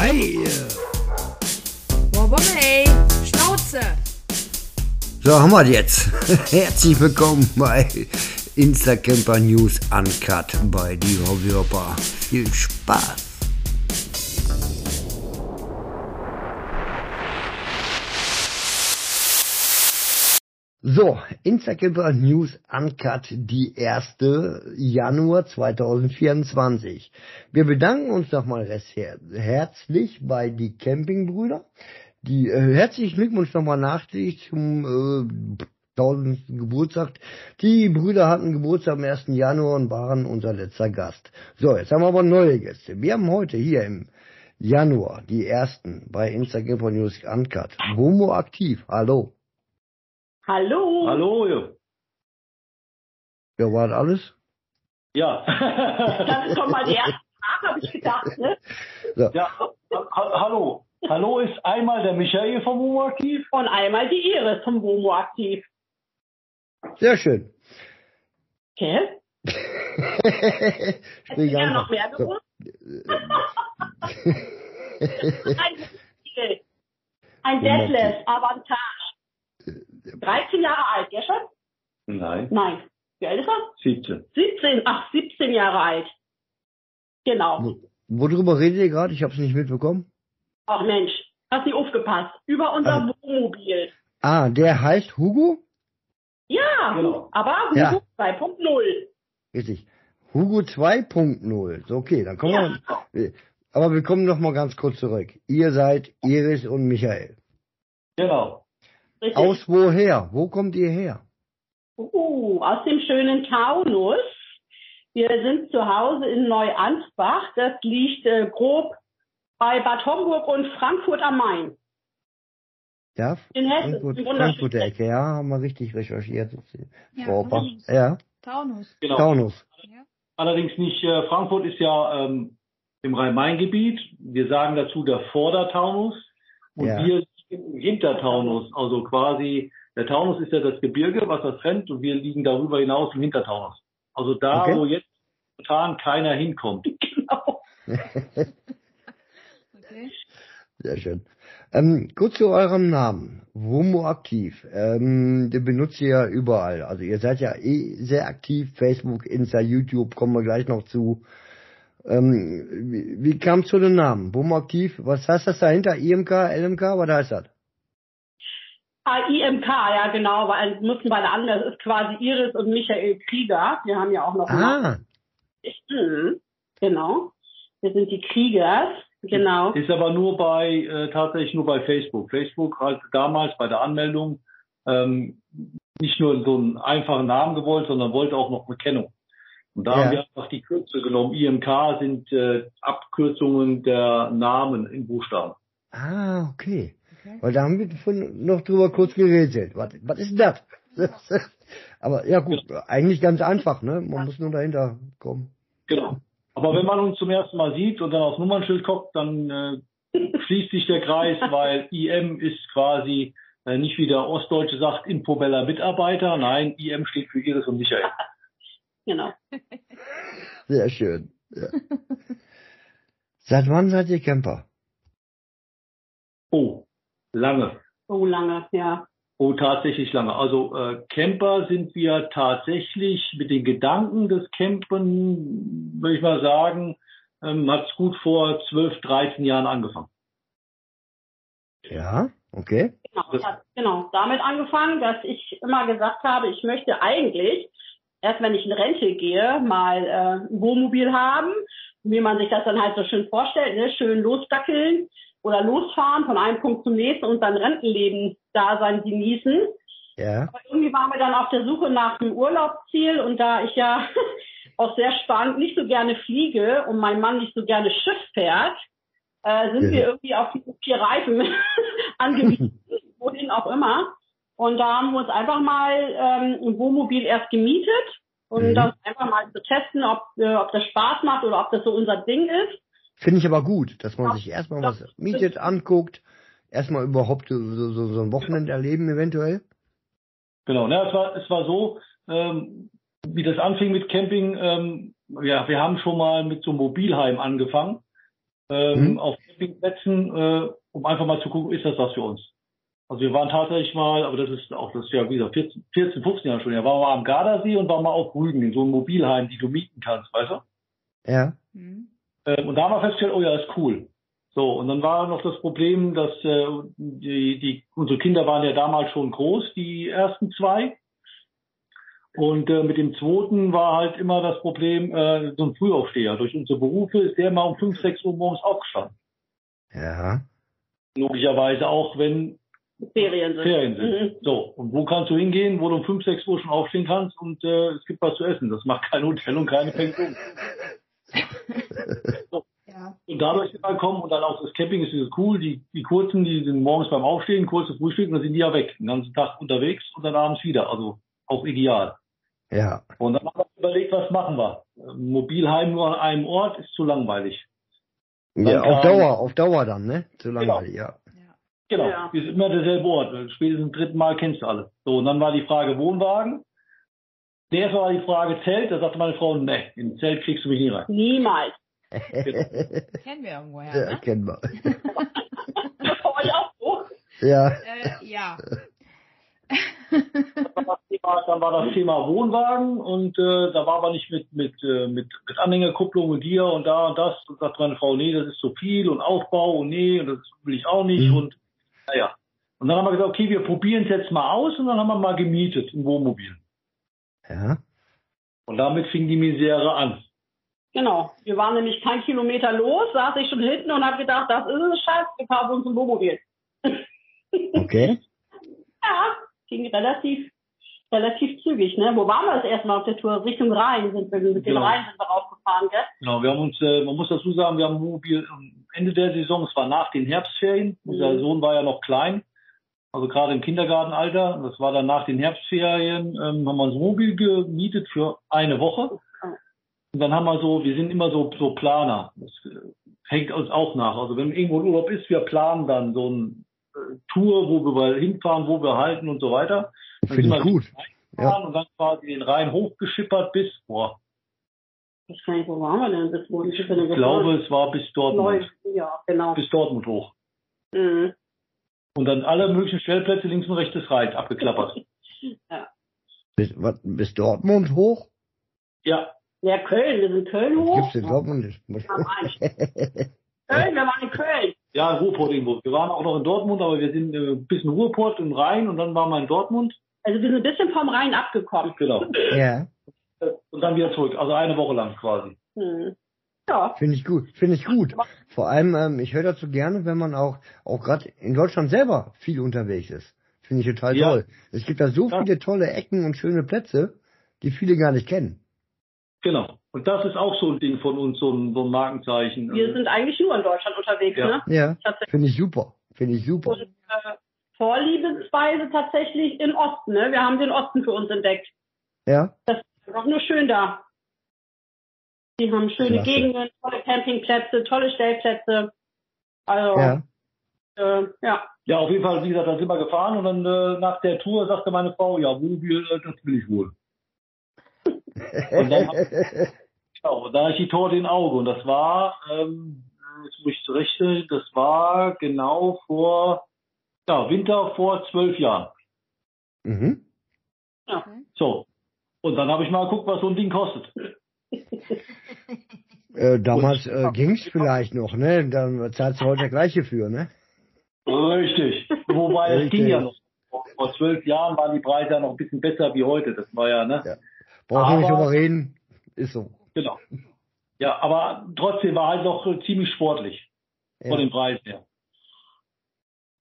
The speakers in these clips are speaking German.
Hi! Wobomey, Schnauze! So, haben wir jetzt. Herzlich willkommen bei Instacamper News Uncut bei die Hobbyhopper. Viel Spaß! So, Instacamper News Uncut, die erste Januar 2024. Wir bedanken uns nochmal herzlich bei die Campingbrüder. Die äh, herzlichen Glückwunsch nochmal nachträglich zum äh, 1000. Geburtstag. Die Brüder hatten Geburtstag am 1. Januar und waren unser letzter Gast. So, jetzt haben wir aber neue Gäste. Wir haben heute hier im Januar die ersten bei Instagram News Uncut. Womo aktiv. Hallo. Hallo. Hallo, ja. Ja, war das alles? Ja. Das ist schon mal die erste Frage, habe ich gedacht, ne? So. ja. Ha hallo. Hallo ist einmal der Michael vom Humo aktiv. Und einmal die Iris vom WOMO aktiv. Sehr schön. Okay. Sprich ja noch mehr So. gewusst? Ein Detlef, Avantage. 13 Jahre alt, ja schon? Nein. Nein. Wie alt ist er? 17. 17, ach, 17 Jahre alt. Genau. Wo- Worüber redet ihr gerade? Ich habe es nicht mitbekommen. Ach Mensch, hast nicht aufgepasst. Über unser Ah. Wohnmobil. Ah, der heißt Hugo? Ja, Genau. aber Ja. Hugo 2.0. Richtig. Hugo 2.0. So, okay, dann kommen Ja. wir. Aber wir kommen noch mal ganz kurz zurück. Ihr seid Iris und Michael. Genau. Richtig. Aus woher? Wo kommt ihr her? Uh, aus dem schönen Taunus. Wir sind zu Hause in Neuansbach. Das liegt äh, grob bei Bad Homburg und Frankfurt am Main. Ja, In Hessen. Frankfurt, Frankfurter Ecke. Ja, haben wir richtig recherchiert. Ja, Frau Opa. Ja, Taunus. genau. Taunus. Ja. Allerdings nicht, äh, Frankfurt ist ja ähm, im Rhein-Main-Gebiet. Wir sagen dazu der Vordertaunus. Und Ja. wir Hintertaunus. Also quasi, der Taunus ist ja das Gebirge, was das trennt. Und wir liegen darüber hinaus im Hintertaunus. Also da, Okay. wo jetzt spontan keiner hinkommt. Genau. Okay. Sehr schön. Ähm, kurz zu eurem Namen. Womo aktiv. Ähm, den benutzt ihr ja überall. Also ihr seid ja eh sehr aktiv. Facebook, Insta, YouTube, kommen wir gleich noch zu. Ähm, wie, wie kam es zu dem Namen? Aktiv? Was heißt das dahinter? IMK, LMK? Was heißt das? Ah, IMK, ja genau, weil müssen beide an. Das ist quasi Iris und Michael Krieger. Wir haben ja auch noch Ah, Mhm. Genau. Wir sind die Kriegers. Genau. Ist aber nur bei, äh, tatsächlich nur bei Facebook. Facebook hat damals bei der Anmeldung ähm, nicht nur so einen einfachen Namen gewollt, sondern wollte auch noch eine Kennung. Und da Ja. haben wir einfach die Kürze genommen. IMK sind äh, Abkürzungen der Namen in Buchstaben. ah, okay. okay. Weil da haben wir von, noch drüber kurz geredet. Was, was ist das? Aber ja gut, eigentlich ganz einfach, ne? Man muss nur dahinter kommen. Genau. Aber wenn man uns zum ersten Mal sieht und dann aufs Nummernschild guckt, dann äh, schließt sich der Kreis, weil IM ist quasi äh, nicht wie der Ostdeutsche sagt, Infobeller Mitarbeiter. Nein, IM steht für Iris und Michael. Genau. Sehr schön. Ja. Seit wann seid ihr Camper? Oh, lange. So lange, ja. Oh, tatsächlich lange. Also äh, Camper sind wir tatsächlich mit den Gedanken des Campen, würde ich mal sagen, ähm, hat es gut vor 12, 13 Jahren angefangen. Ja, okay. Genau, ich habe genau damit angefangen, dass ich immer gesagt habe, ich möchte eigentlich erst, wenn ich in Rente gehe, mal äh, ein Wohnmobil haben, wie man sich das dann halt so schön vorstellt, ne? schön losdackeln oder losfahren von einem Punkt zum nächsten und sein Rentenleben Dasein genießen. Ja. Aber irgendwie waren wir dann auf der Suche nach einem Urlaubsziel und da ich ja auch sehr spannend nicht so gerne fliege und mein Mann nicht so gerne Schiff fährt, äh, sind Ja. wir irgendwie auf diese vier Reifen angewiesen, wohin auch immer. Und da haben wir uns einfach mal ähm, ein Wohnmobil erst gemietet und Mhm. das einfach mal zu testen, ob, äh, ob das Spaß macht oder ob das so unser Ding ist. Finde ich aber gut, dass man sich erstmal was mietet, anguckt, erstmal überhaupt so, so, so ein Wochenende erleben eventuell. Genau, ne, es war, es war so, ähm, wie das anfing mit Camping, ähm, ja, wir haben schon mal mit so einem Mobilheim angefangen. ähm, Mhm. auf Campingplätzen, äh, um einfach mal zu gucken, ist das was für uns. Also wir waren tatsächlich mal, aber das ist auch das ist ja wieder 14, 14 15 Jahre schon, ja, waren wir am Gardasee und waren mal auf Rügen in so einem Mobilheim, die du mieten kannst, weißt du? Ja. Mhm. Ähm, und da haben wir festgestellt, oh ja, ist cool. So, und dann war noch das Problem, dass äh, die, die, unsere Kinder waren ja damals schon groß, die ersten zwei. Und äh, mit dem zweiten war halt immer das Problem, äh, so ein Frühaufsteher. Durch unsere Berufe ist der mal um 5, 6 Uhr morgens aufgestanden. Ja. Logischerweise auch, wenn Ferien sind. Ferien sind. Mhm. So, und wo kannst du hingehen, wo du um 5, 6 Uhr schon aufstehen kannst und äh, es gibt was zu essen. Das macht kein Hotel und keine Pension. Ja. Und dadurch sind wir gekommen und dann auch das Camping ist cool. Die, die kurzen, die sind morgens beim Aufstehen, kurzes Frühstück und dann sind die ja weg. Den ganzen Tag unterwegs und dann abends wieder. Also auch ideal. Ja. Und dann haben wir überlegt, was machen wir? Mobilheim nur an einem Ort ist zu langweilig. ja Dann auf kam- Dauer, auf Dauer dann, ne? Zu langweilig, ja. Ja. Genau. Ja. Wir sind immer derselbe Ort. Spätestens zum dritten Mal kennst du alle. So, und dann war die Frage Wohnwagen. Der erste war die Frage Zelt. Da sagte meine Frau, nee, in ein Zelt kriegst du mich nie rein. Niemals. Kennen wir irgendwoher, ja, ne? kennen wir. Das war euch auch so. Ja. Äh, ja. Dann war das Thema, dann war das Thema Wohnwagen und äh, da war aber nicht mit mit äh, mit mit Anhängerkupplung und hier und da und das und sagte meine Frau, nee, das ist zu viel und Aufbau und nee und das will ich auch nicht Mhm. und naja. Und dann haben wir gesagt, okay, wir probieren es jetzt mal aus und dann haben wir mal gemietet ein Wohnmobil. Ja. Und damit fing die Misere an. Genau. Wir waren nämlich kein Kilometer los, saß ich schon hinten und habe gedacht, das ist es, Schatz, wir fahren uns ein Wohnmobil. Okay. Ja, ging relativ, relativ zügig, ne? Wo waren wir das erste Mal auf der Tour? Richtung Rhein sind wir, mit dem Genau. Rhein sind wir raufgefahren, gell? Genau, wir haben uns, äh, man muss dazu sagen, wir haben Wohnmobil am Ende der Saison, es war nach den Herbstferien, unser Mhm. Sohn war ja noch klein, also gerade im Kindergartenalter, das war dann nach den Herbstferien, ähm, haben wir ein Wohnmobil gemietet für eine Woche. Und dann haben wir so, wir sind immer so, so Planer. Das äh, hängt uns auch nach. Also wenn irgendwo ein Urlaub ist, wir planen dann so eine äh, Tour, wo wir hinfahren, wo wir halten und so weiter. Dann Finde ich gut. gefahren Und dann quasi den Rhein hochgeschippert bis, boah, Ich nicht, wo waren wir denn? Das wurde ich ich glaube, es war bis Dortmund. Ja, genau. Bis Dortmund hoch. Mhm. Und dann alle möglichen Stellplätze links und rechts des Rheins abgeklappert. Bis, was, bis Dortmund hoch? Ja, Ja, Köln, wir sind Köln hoch. gibt's in Dortmund? Köln, wir waren in Köln. ja, Ruhrport irgendwo. Wir waren auch noch in Dortmund, aber wir sind äh, bis in Ruhrport im Rhein und dann waren wir in Dortmund. Also wir sind ein bisschen vom Rhein abgekommen. Genau. ja. Und dann wieder zurück. Also eine Woche lang quasi. Mhm. Ja. Finde ich gut, finde ich gut. Vor allem, ähm, ich höre dazu gerne, wenn man auch, auch gerade in Deutschland selber viel unterwegs ist. Finde ich total Ja. toll. Es gibt da so Ja. viele tolle Ecken und schöne Plätze, die viele gar nicht kennen. Genau. Und das ist auch so ein Ding von uns, so ein, so ein Markenzeichen. Wir sind eigentlich nur in Deutschland unterwegs, Ja. ne? Ja, finde ich super. Finde ich super. Und äh, Vorliebesweise tatsächlich im Osten, ne? Wir haben den Osten für uns entdeckt. Ja, Das ist einfach nur schön da. Die haben schöne Klasse. Gegenden, tolle Campingplätze, tolle Stellplätze. Also, ja. äh, ja. Ja, auf jeden Fall, wie gesagt, da sind wir gefahren und dann äh, nach der Tour sagte meine Frau, ja, Wohnmobil, äh, das will ich wohl. Und dann, genau, und da hatte ich die Torte in Auge und das war, ähm, jetzt muss ich zurechnen, das war genau vor, ja, Winter vor zwölf Jahren. mhm. So. Und dann habe ich mal geguckt, was so ein Ding kostet. äh, damals äh, ging's vielleicht noch, ne? Dann zahlst du heute der gleiche für, ne? Richtig. Wobei es ging ja noch. Vor- zwölf Jahren waren die Preise ja noch ein bisschen besser wie heute. Das war ja, ne? Ja. Brauchen wir nicht drüber reden. Ist so. Genau. Ja, aber trotzdem war halt noch ziemlich sportlich Ja. von den Preisen her.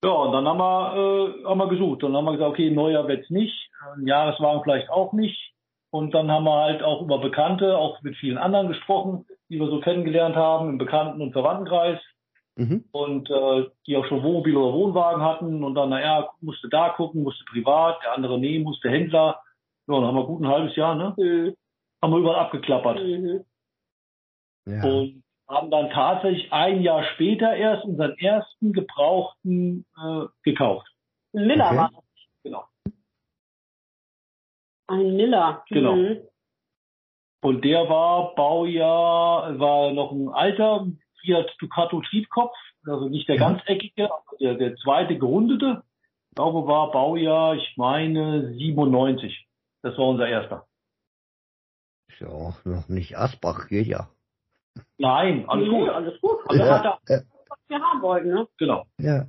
Ja, und dann haben wir, äh, haben wir gesucht. Dann haben wir gesagt, okay, neuer wird's nicht. Ein Jahreswagen vielleicht auch nicht. Und dann haben wir halt auch über Bekannte, auch mit vielen anderen gesprochen, die wir so kennengelernt haben, im Bekannten- und Verwandtenkreis. Mhm. Und äh, die auch schon Wohnmobil oder Wohnwagen hatten. Und dann, naja, musste da gucken, musste privat, der andere nee, musste Händler. Ja, dann haben wir gut ein halbes Jahr, ne? Mhm. Haben wir überall abgeklappert. Mhm. Ja. Und haben dann tatsächlich ein Jahr später erst unseren ersten gebrauchten äh, gekauft. Ein Miller Okay. war das. Genau. Ein Miller. Genau. Mhm. Und der war Baujahr, war noch ein alter, Fiat Ducato Triebkopf, also nicht der ganz eckige, aber der, der zweite gerundete. Ich glaube, war Baujahr, ich meine, 97. Das war unser erster. Ist ja auch noch nicht Asbach, geht ja. Nein, alles gut. Alles gut. Also Ja, hat er, ja. was wir haben wollten, ne? Genau. Ja.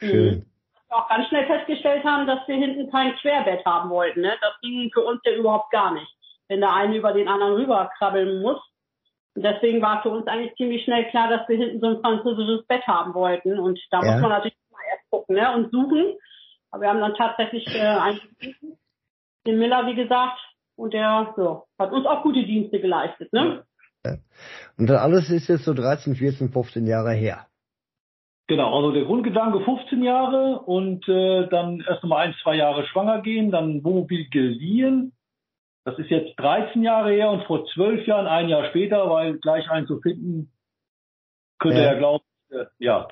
Mhm. Schön. wir auch ganz schnell festgestellt haben, dass wir hinten kein Querbett haben wollten. Ne? Das ging für uns ja überhaupt gar nicht, wenn der eine über den anderen rüberkrabbeln muss. Und deswegen war für uns eigentlich ziemlich schnell klar, dass wir hinten so ein französisches Bett haben wollten. Und da Ja. muss man natürlich mal erst gucken ne? und suchen. Aber wir haben dann tatsächlich äh, einen den Miller, wie gesagt, und der ja, hat uns auch gute Dienste geleistet. Ne? Und das alles ist jetzt so 13, 14, 15 Jahre her. Genau, also der Grundgedanke 15 Jahre und äh, dann erst mal ein, zwei Jahre schwanger gehen, dann Wohnmobil geliehen. Das ist jetzt 13 Jahre her und vor zwölf Jahren, ein Jahr später, weil gleich einen zu finden, könnte Ja. er glauben, äh, ja,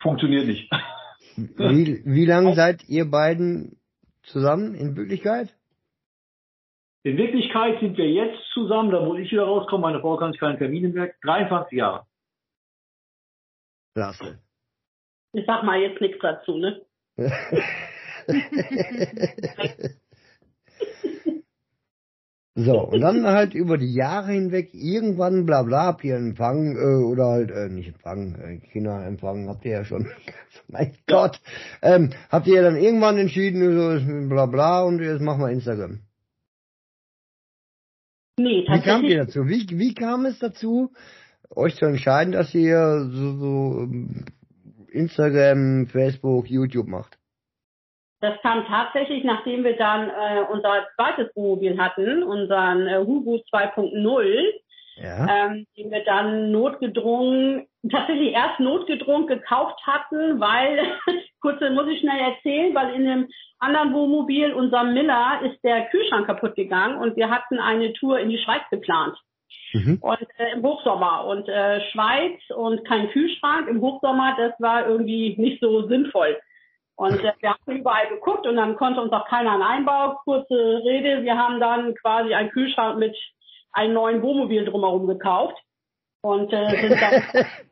funktioniert nicht. Wie, wie lange seid ihr beiden zusammen in Wirklichkeit? In Wirklichkeit sind wir jetzt zusammen, da muss ich wieder rauskommen, meine Frau kann sich keinen Termin merken, 23 Jahre. Klasse. Ich sag mal jetzt nichts dazu. Ne? so, und dann halt über die Jahre hinweg irgendwann bla bla habt ihr Empfang äh, oder halt äh, nicht Empfang, äh, Kinderempfang habt ihr ja schon. mein Gott. Ähm, habt ihr dann irgendwann entschieden, so bla bla und jetzt machen wir Instagram. Nee, Wie kamt tatsächlich ihr dazu? Wie, wie kam es dazu, euch zu entscheiden, dass ihr so, so ähm, Instagram, Facebook, YouTube macht? Das kam tatsächlich, nachdem wir dann äh, unser zweites Wohnmobil hatten, unseren äh, Hugo 2.0, Ja. ähm, den wir dann notgedrungen, tatsächlich erst notgedrungen gekauft hatten, weil, kurz muss ich schnell erzählen, weil in dem anderen Wohnmobil, unserem Miller, ist der Kühlschrank kaputt gegangen und wir hatten eine Tour in die Schweiz geplant. Mhm. Und äh, im Hochsommer und äh, Schweiz und kein Kühlschrank im Hochsommer, das war irgendwie nicht so sinnvoll. Und äh, wir haben überall geguckt und dann konnte uns auch keiner einen Einbau. Kurze Rede, wir haben dann quasi einen Kühlschrank mit einem neuen Wohnmobil drumherum gekauft. Und äh, sind dann,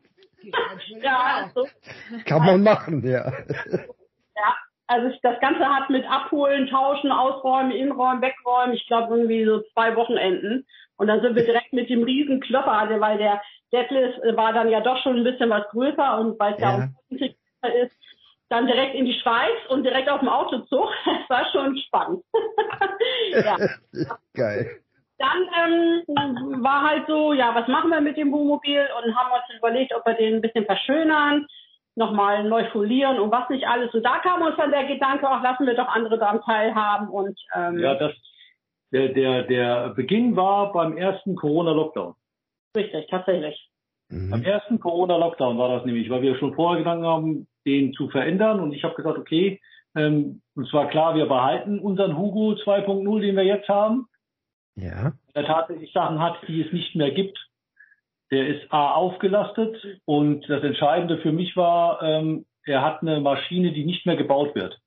ja, so, Kann man machen, ja. ja, also das Ganze hat mit Abholen, Tauschen, Ausräumen, Innenräumen, Wegräumen, ich glaube irgendwie so zwei Wochenenden. Und dann sind wir direkt mit dem riesen Klopper, also weil der Detlef äh, war dann ja doch schon ein bisschen was größer und weil es ja, Ja. auch größer ist, dann direkt in die Schweiz und direkt auf dem Autozug. Das war schon spannend. ja. Geil. Dann ähm, war halt so, ja, was machen wir mit dem Wohnmobil und haben uns überlegt, ob wir den ein bisschen verschönern, nochmal neu folieren und was nicht alles. Und da kam uns dann der Gedanke, auch lassen wir doch andere daran teilhaben und ähm, Ja, das, der, der, der Beginn war beim ersten Corona-Lockdown. richtig, tatsächlich. Beim Mhm. ersten Corona-Lockdown war das nämlich, weil wir schon vorher Gedanken haben, den zu verändern. Und ich habe gesagt, okay, ähm, und zwar klar, wir behalten unseren Hugo 2.0, den wir jetzt haben. Ja. Der tatsächlich Sachen hat, die es nicht mehr gibt. Der ist A aufgelastet und das Entscheidende für mich war, ähm, er hat eine Maschine, die nicht mehr gebaut wird.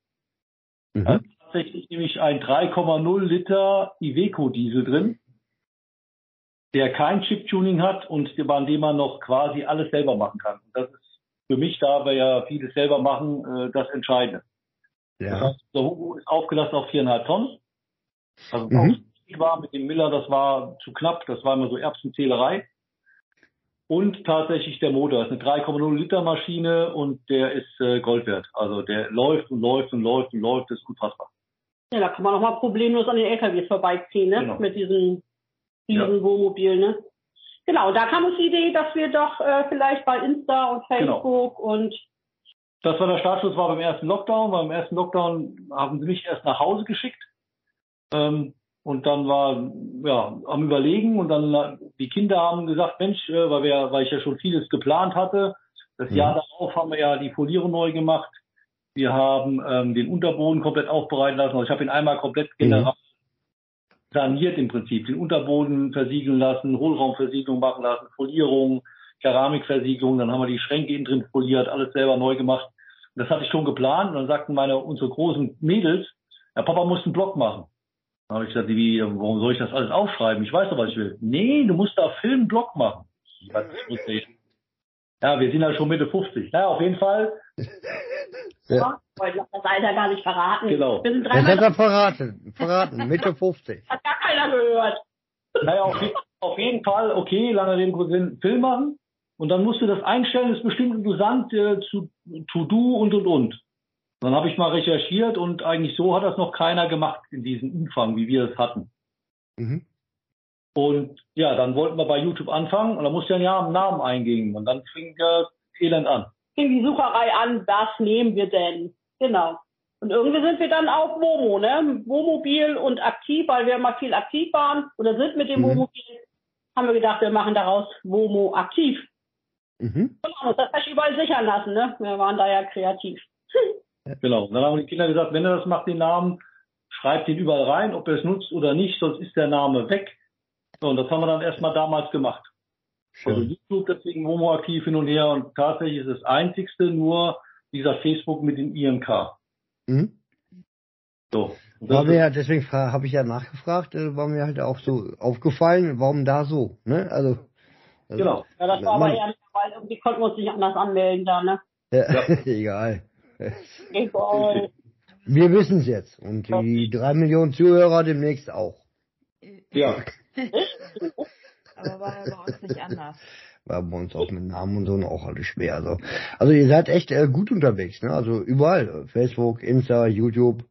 Mhm. Da ist tatsächlich nämlich ein 3,0 Liter Iveco Diesel drin, der kein Chip-Tuning hat und an dem man noch quasi alles selber machen kann. Und das ist für mich, da wir ja vieles selber machen, äh, das Entscheidende. Das Ja. heißt, der Hugo ist aufgelastet auf viereinhalb Tonnen. Also Mhm. War mit dem Miller, das war zu knapp, das war immer so Erbsenzählerei. Und tatsächlich der Motor ist eine 3,0 Liter Maschine und der ist äh, Gold wert. Also der läuft und läuft und läuft und läuft, das ist unfassbar. Ja, da kann man auch mal problemlos an den LKWs vorbeiziehen, ne? Genau. Mit diesem Ja. diesen Wohnmobil, ne? Genau, da kam uns die Idee, dass wir doch äh, vielleicht bei Insta und Genau. Facebook und Das war der Startschuss war beim ersten Lockdown. Beim ersten Lockdown haben sie mich erst nach Hause geschickt. Ähm, und dann war ja am Überlegen und dann die Kinder haben gesagt, Mensch, äh, weil wir, weil ich ja schon vieles geplant hatte. Das Mhm. Jahr darauf haben wir ja die Folierung neu gemacht. Wir haben ähm, den Unterboden komplett aufbereiten lassen. Also ich habe ihn einmal komplett general saniert im Prinzip. Den Unterboden versiegeln lassen, Hohlraumversiegelung machen lassen, Folierung, Keramikversiegelung. Dann haben wir die Schränke innen drin foliert, alles selber neu gemacht. Das hatte ich schon geplant. Und dann sagten meine, unsere großen Mädels, ja, Papa muss einen Blog machen. Dann habe ich gesagt, wie, warum soll ich das alles aufschreiben? Ich weiß doch, was ich will. Nee, du musst da Film-Blog machen. Was ist das? Ja, wir sind ja schon Mitte 50. Naja, auf jeden Fall. Ja. Ich wollte das Alter gar nicht verraten. Genau. Wir sind Das hat er verraten. Verraten. Mitte 50. hat gar keiner gehört. Naja, auf, auf jeden Fall, okay, lange Reden, kurzer Sinn, Film machen. Und dann musst du das einstellen, das ist bestimmt interessant äh, zu To-Do und und und. Dann habe ich mal recherchiert und eigentlich so hat das noch keiner gemacht in diesem Umfang, wie wir es hatten. Mhm. Und ja, dann wollten wir bei YouTube anfangen und dann musst du ja einen Namen eingeben und dann fing das Elend an. Fing die Sucherei an, was nehmen wir denn? Genau. Und irgendwie sind wir dann auf Womo, ne? Womobil und aktiv, weil wir immer viel aktiv waren oder sind mit dem Mhm. Womobil, haben wir gedacht, wir machen daraus Womo aktiv. Mhm. Und haben uns das gleich überall sichern lassen, ne? Wir waren da ja kreativ. Genau. Und dann haben die Kinder gesagt, wenn er das macht, den Namen, schreibt ihn überall rein, ob er es nutzt oder nicht, sonst ist der Name weg. So, und das haben wir dann erstmal damals gemacht. Also Schön. YouTube deswegen Momo aktiv hin und her und tatsächlich ist das einzigste nur dieser Facebook mit dem IMK. Mhm. So. War mir ja, deswegen habe ich ja nachgefragt, äh, war mir halt auch so aufgefallen, warum da so, ne? Also. also genau. Ja, das war aber nicht, weil irgendwie konnten wir uns nicht anders anmelden da, ne? Ja, egal. Egal. Wir wissen es jetzt. Und die drei Millionen Zuhörer demnächst auch. Ja. Aber war ja bei uns nicht anders. War bei uns auch mit Namen und so noch auch alles schwer. Also, also ihr seid echt äh, gut unterwegs, ne? Also überall. Facebook, Insta, YouTube,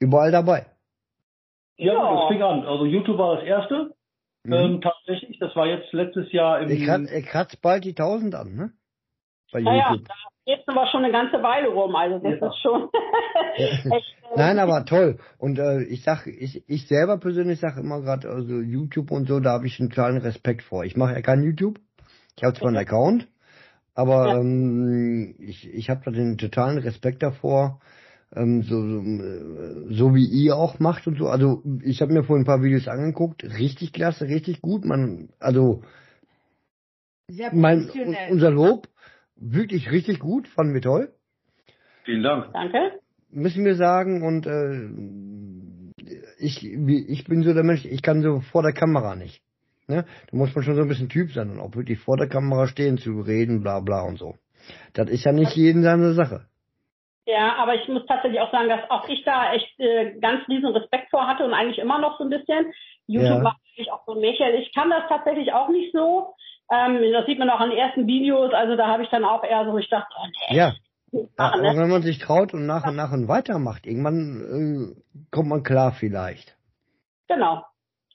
überall dabei. Ja, Ja. das fing an. Also YouTube war das erste. Mhm. Ähm, tatsächlich, das war jetzt letztes Jahr im ich kratz, er kratzt bald die 1000 an, ne? Bei Naja, YouTube. da geht's aber schon eine ganze Weile rum, also das Ja. ist schon echt, äh, Nein, aber toll. Und äh, ich sag, ich, ich selber persönlich sage immer gerade, also YouTube und so, da habe ich einen kleinen Respekt vor. Ich mache ja kein YouTube. Ich habe zwar einen Account, aber Ja. ähm, ich, ich habe da den totalen Respekt davor, ähm, so, so, äh, so wie ihr auch macht und so. Also ich habe mir vorhin ein paar Videos angeguckt, richtig klasse, richtig gut. Man, also Sehr mein professionell. unser Lob, wirklich richtig gut, fanden wir toll. Vielen Dank. Danke. müssen wir sagen und äh, ich ich bin so der Mensch, ich kann so vor der Kamera nicht. Ne? Da muss man schon so ein bisschen Typ sein und auch wirklich vor der Kamera stehen zu reden, bla bla und so. Das ist ja nicht jeden seine Sache. Ja, aber ich muss tatsächlich auch sagen, dass auch ich da echt äh, ganz riesen Respekt vor hatte und eigentlich immer noch so ein bisschen. YouTube Ja. war natürlich auch so ein Mädchen. Ich kann das tatsächlich auch nicht so. Ähm, das sieht man auch an den ersten Videos. Also da habe ich dann auch eher so, ich dachte, oh nee, Ja, machen, aber ne? wenn man sich traut und nach und nach und weitermacht, irgendwann äh, kommt man klar vielleicht. Genau.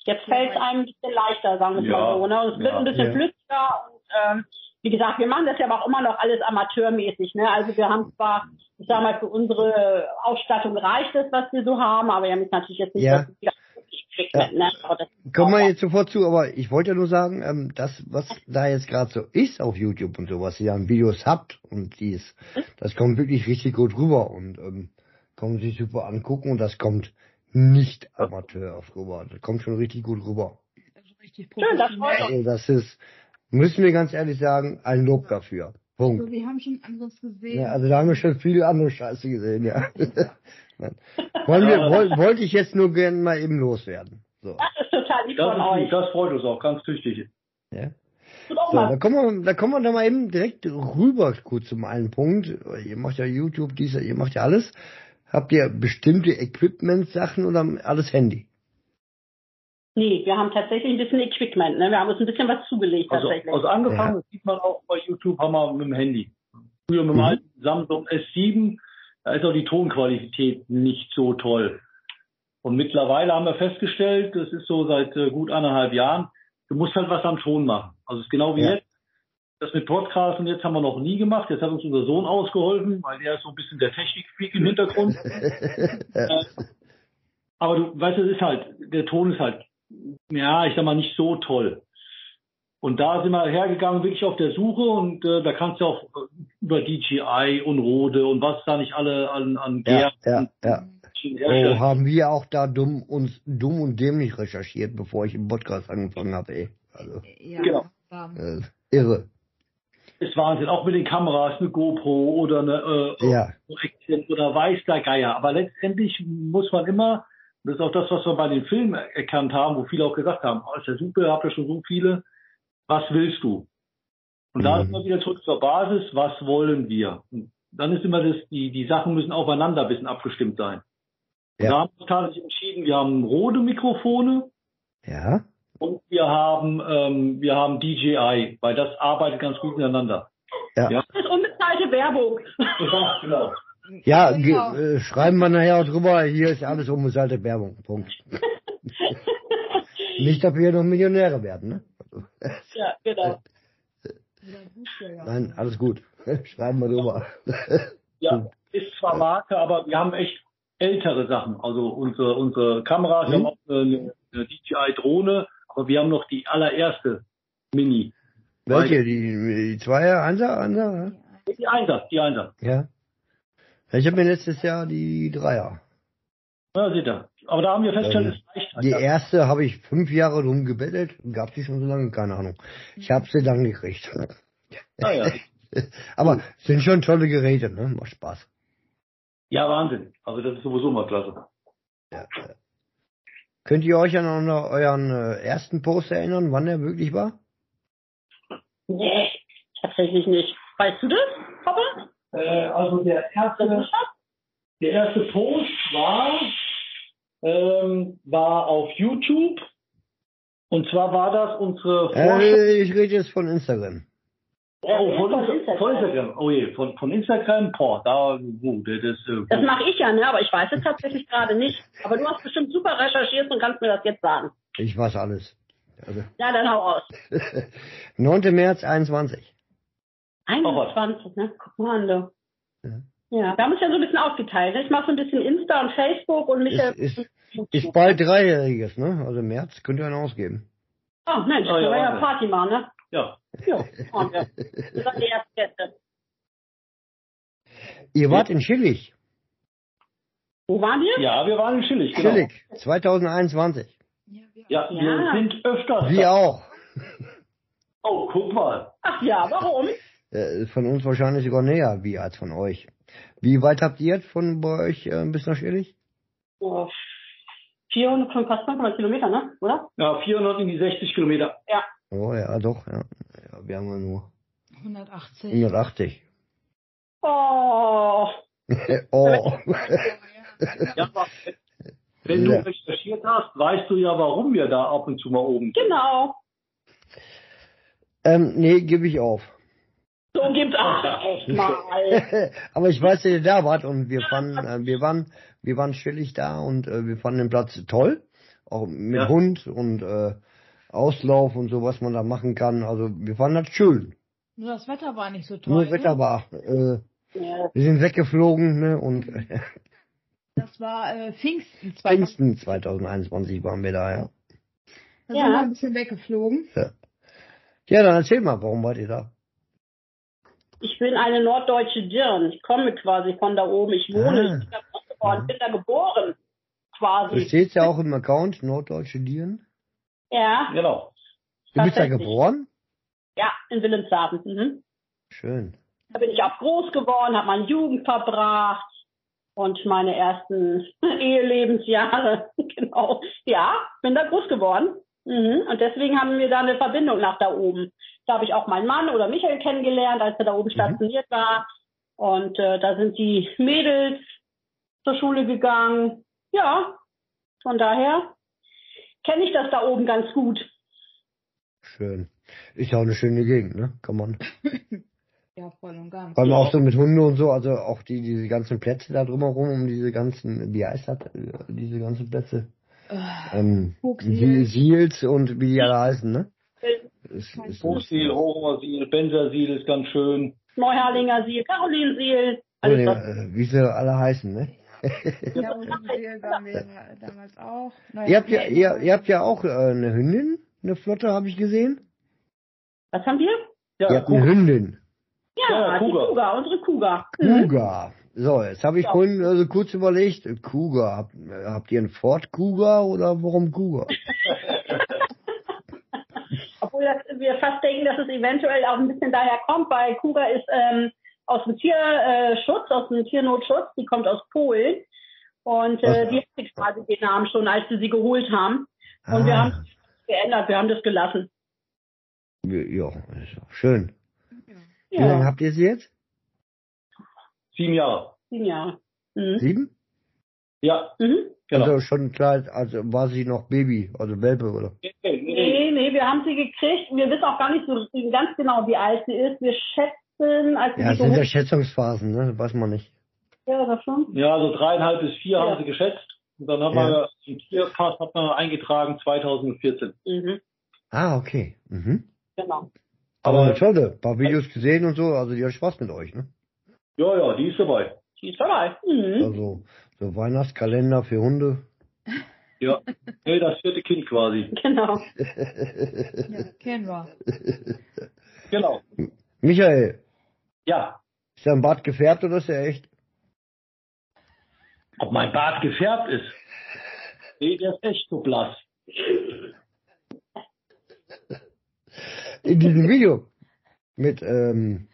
Jetzt fällt es einem ein bisschen leichter, sagen wir es Ja, mal so. Ne? Und es wird ja, ein bisschen ja. flüssiger und ähm, wie gesagt, wir machen das ja aber auch immer noch alles amateurmäßig. Ne? Also wir haben zwar, ich sag mal, für unsere Ausstattung reicht es, was wir so haben, aber wir haben jetzt natürlich jetzt nicht Ja. das Equipment, ne? Aber das Kommen wir jetzt sofort zu, aber ich wollte ja nur sagen, ähm, das, was da jetzt gerade so ist auf YouTube und so, was ihr an Videos habt und dies, das kommt wirklich richtig gut rüber und ähm, kann man sich super angucken und das kommt nicht amateurhaft rüber. Das kommt schon richtig gut rüber. Also richtig Schön, das freut. Also das ist, müssen wir ganz ehrlich sagen, ein Lob dafür. Punkt. Also wir haben schon anderes gesehen. Ja, also da haben wir schon viele andere Scheiße gesehen, ja. Nein. Wollen wir, woll, wollte ich jetzt nur gerne mal eben loswerden. So. Das ist total lieb Das, von euch. gut, das freut uns auch, ganz tüchtig. Ja. So, da kommen wir, da kommen wir doch mal eben direkt rüber kurz zum einen Punkt. Ihr macht ja YouTube, dieser, ihr macht ja alles. Habt ihr bestimmte Equipment-Sachen oder alles Handy? Nee, wir haben tatsächlich ein bisschen Equipment, ne? Wir haben uns ein bisschen was zugelegt Also, tatsächlich. also angefangen, das sieht man auch bei YouTube, haben wir mit dem Handy. Früher mit dem Mhm. alten Samsung S7, da ist auch die Tonqualität nicht so toll. Und mittlerweile haben wir festgestellt, das ist so seit äh, gut eineinhalb Jahren, du musst halt was am Ton machen. Also es ist genau wie Ja. jetzt. Das mit Podcasts und jetzt haben wir noch nie gemacht. Jetzt hat uns unser Sohn ausgeholfen, weil der ist so ein bisschen der Technikfreak im Hintergrund. Äh, aber du weißt, es ist halt, der Ton ist halt, ja, ich sag mal, nicht so toll. Und da sind wir hergegangen, wirklich auf der Suche und äh, da kannst du auch äh, über DJI und Rode und was da nicht alle an, an ja, ja, ja. Oh, haben wir auch da dumm uns dumm und dämlich recherchiert, bevor ich im Podcast angefangen habe, ey. Also, Ja, Genau. äh, irre. ist Wahnsinn, auch mit den Kameras, eine GoPro oder eine äh, Ja. Action oder weiß der Geier. Aber letztendlich muss man immer, das ist auch das, was wir bei den Filmen erkannt haben, wo viele auch gesagt haben, oh, ist ja super, habt ihr schon so viele. Was willst du? Und da Mhm. ist man wieder zurück zur Basis, was wollen wir? Und dann ist immer das, die, die Sachen müssen aufeinander ein bisschen abgestimmt sein. Ja. Da haben wir tatsächlich entschieden, wir haben rote Mikrofone Ja. und wir haben, ähm, wir haben DJI, weil das arbeitet ganz gut miteinander. Das ist unbezahlte Werbung. Ja, genau. Ja, Genau. ge- äh, schreiben wir nachher auch drüber, hier ist alles unbezahlte Werbung. Punkt. Nicht, dass wir noch Millionäre werden, ne? Ja, genau. Nein, alles gut. Schreiben wir drüber. Ja, ist zwar Marke, aber wir haben echt ältere Sachen. Also unsere, unsere Kameras, wir Mhm. haben auch eine, eine DJI-Drohne, aber wir haben noch die allererste Mini. Welche? Die, die Zweier, Einser, Einser? Die Einser, die Einser. Ja. ja. Ich habe mir letztes Jahr die Dreier. Ja, seht ihr. Aber da haben wir festgestellt, es reicht Die halt. erste habe ich fünf Jahre drum gebettelt. Gab die schon so lange? Keine Ahnung. Ich habe sie dann gekriegt. Ah, ja. Aber sind schon tolle Geräte, ne? Macht Spaß. ja, Wahnsinn. Also das ist sowieso mal klasse. Ja. Könnt ihr euch an euren- äh, ersten Post erinnern, wann der wirklich war? Nee, tatsächlich nicht. Weißt du das, Papa? Äh, also der erste, der erste Post war, ähm, war auf YouTube. Und zwar war das unsere Vorstellung. Äh, ich rede jetzt von Instagram. Oh, von, Von Insta- von Instagram. Oh je, von, von Instagram, boah, da, oh, das, das, äh, Das mache ich ja, ne? aber ich weiß es tatsächlich gerade nicht. Aber du hast bestimmt super recherchiert und kannst mir das jetzt sagen. Ich weiß alles. Also, Ja, dann hau aus. 9. März 21. 21, ne? Guck mal an, du. Ja. Ja, wir haben uns ja so ein bisschen aufgeteilt. Ne? Ich mache so ein bisschen Insta und Facebook und Michael. Ist, ist, ist bald dreijähriges, ne? Also März könnt ihr einen ausgeben. oh Mensch, Oh, ja, können wir ja. Party machen, ne? ja. Ja, machen wir. Wir sind die ersten Gäste. Ihr wart in Schillig. Wo waren wir? Ja, wir waren in Schillig, genau. Schillig, 2021. Ja, wir Ja. sind öfter. Wir auch. Oh, guck mal. Ach ja, warum? Äh, von uns wahrscheinlich sogar näher, wie als von euch. Wie weit habt ihr jetzt von bei euch äh, bis nach Schillig? Oh, 400, schon fast 500 Kilometer, ne? Oder? Ja, 400 in die 60 Kilometer. Oh ja, doch, ja. ja wir haben ja nur 180. 180. Oh, oh. Ja, aber wenn Ja. du recherchiert hast, weißt du ja, warum wir da ab und zu mal oben sind. genau. ähm, nee, gebe ich auf. So gibt's ach, echt mal. Aber ich weiß, dass ihr da wart und wir fanden, äh, wir waren, wir waren chillig da und äh, wir fanden den Platz toll. Auch mit Ja. Hund und äh, Auslauf und so, was man da machen kann. Also wir fanden das schön. Nur das Wetter war nicht so toll. Nur ne? Wetter war. Äh, Ja. wir sind weggeflogen, ne? Und äh, Das war äh, Pfingsten 2000. Pfingsten 2021 waren wir da, ja. Da Ja. sind wir ein bisschen weggeflogen. Ja, dann erzähl mal, warum wart ihr da? Ich bin eine norddeutsche Dirn. Ich komme quasi von da oben. Ich wohne, Ah. ich bin da groß geworden, bin da geboren. Du Quasi. stehst ja auch im Account, Norddeutsche Dieren. Ja, Genau. Du bist da geboren? ja, in Wilhelmshaven. Mhm. Schön. Da bin ich auch groß geworden, habe meine Jugend verbracht und meine ersten Ehelebensjahre. genau. Ja, bin da groß geworden. Mhm. Und deswegen haben wir da eine Verbindung nach da oben. Da habe ich auch meinen Mann oder Michael kennengelernt, als er da oben stationiert war. Und äh, da sind die Mädels zur Schule gegangen. Ja, von daher kenne ich das da oben ganz gut. Schön. Ist ja auch eine schöne Gegend, ne? Kann man. Ja, voll und ganz. Vor allem auch so mit Hunde und so, also auch die, diese ganzen Plätze da drumherum, um diese ganzen, wie heißt das, äh, diese ganzen Plätze? Äh, Ähm, Siels und wie die alle heißen, ne? Ist, ist, Hochsiel, Hochsiel, Bensersiel ist ganz schön. Neuharlinger Siel, Carolinsiel, oh, alles das. äh, wie sie alle heißen, ne? ja, waren wir damals auch. Ihr habt ja, ihr, ihr habt ja auch äh, eine Hündin, eine Flotte, habe ich gesehen. Was haben wir? ihr Ja, habt eine Hündin. Ja, Ja, die Kuga. Kuga, unsere Kuga. Mhm. Kuga. So, jetzt habe ich Ja. vorhin also kurz überlegt, äh, Kuga, habt, habt ihr einen Ford Kuga oder warum Kuga? Obwohl das, wir fast denken, dass es eventuell auch ein bisschen daher kommt, weil Kuga ist ähm, aus dem Tierschutz, aus dem Tiernotschutz, die kommt aus Polen. Und äh, die hatte quasi den Namen schon, als wir sie geholt haben. Und wir Ah, haben es geändert, wir haben das gelassen. ja, ist auch schön. Wie lange Ja, habt ihr sie jetzt? Sieben Jahre. sieben Jahre. Mhm. Sieben? Ja, Mhm. Genau. Also schon klar, also war sie noch Baby, also Welpe, oder? Nee, nee, nee. Wir haben sie gekriegt. Wir wissen auch gar nicht so ganz genau, wie alt sie ist. Wir schätzen, als wir Ja, es sind ja Schätzungsphasen, ne? Weiß man nicht. ja, das schon. Ja, so dreieinhalb bis vier Ja. haben sie geschätzt. Und dann haben Ja. wir im Tierpass hat man eingetragen 2014. Mhm. Ah, okay. Mhm. Genau. Aber Aber- toll, ein paar Videos gesehen und so, also die hat Spaß mit euch, ne? Ja, ja, die ist dabei. Die ist dabei. Mhm. Also so Weihnachtskalender für Hunde. Ja. Nee, das vierte Kind quasi. Genau. Ja, kennen wir. Genau. Michael, Ja. ist dein Bart gefärbt oder ist er echt? Ob mein Bart gefärbt ist? Nee, der ist echt so blass. In diesem Video mit, ähm,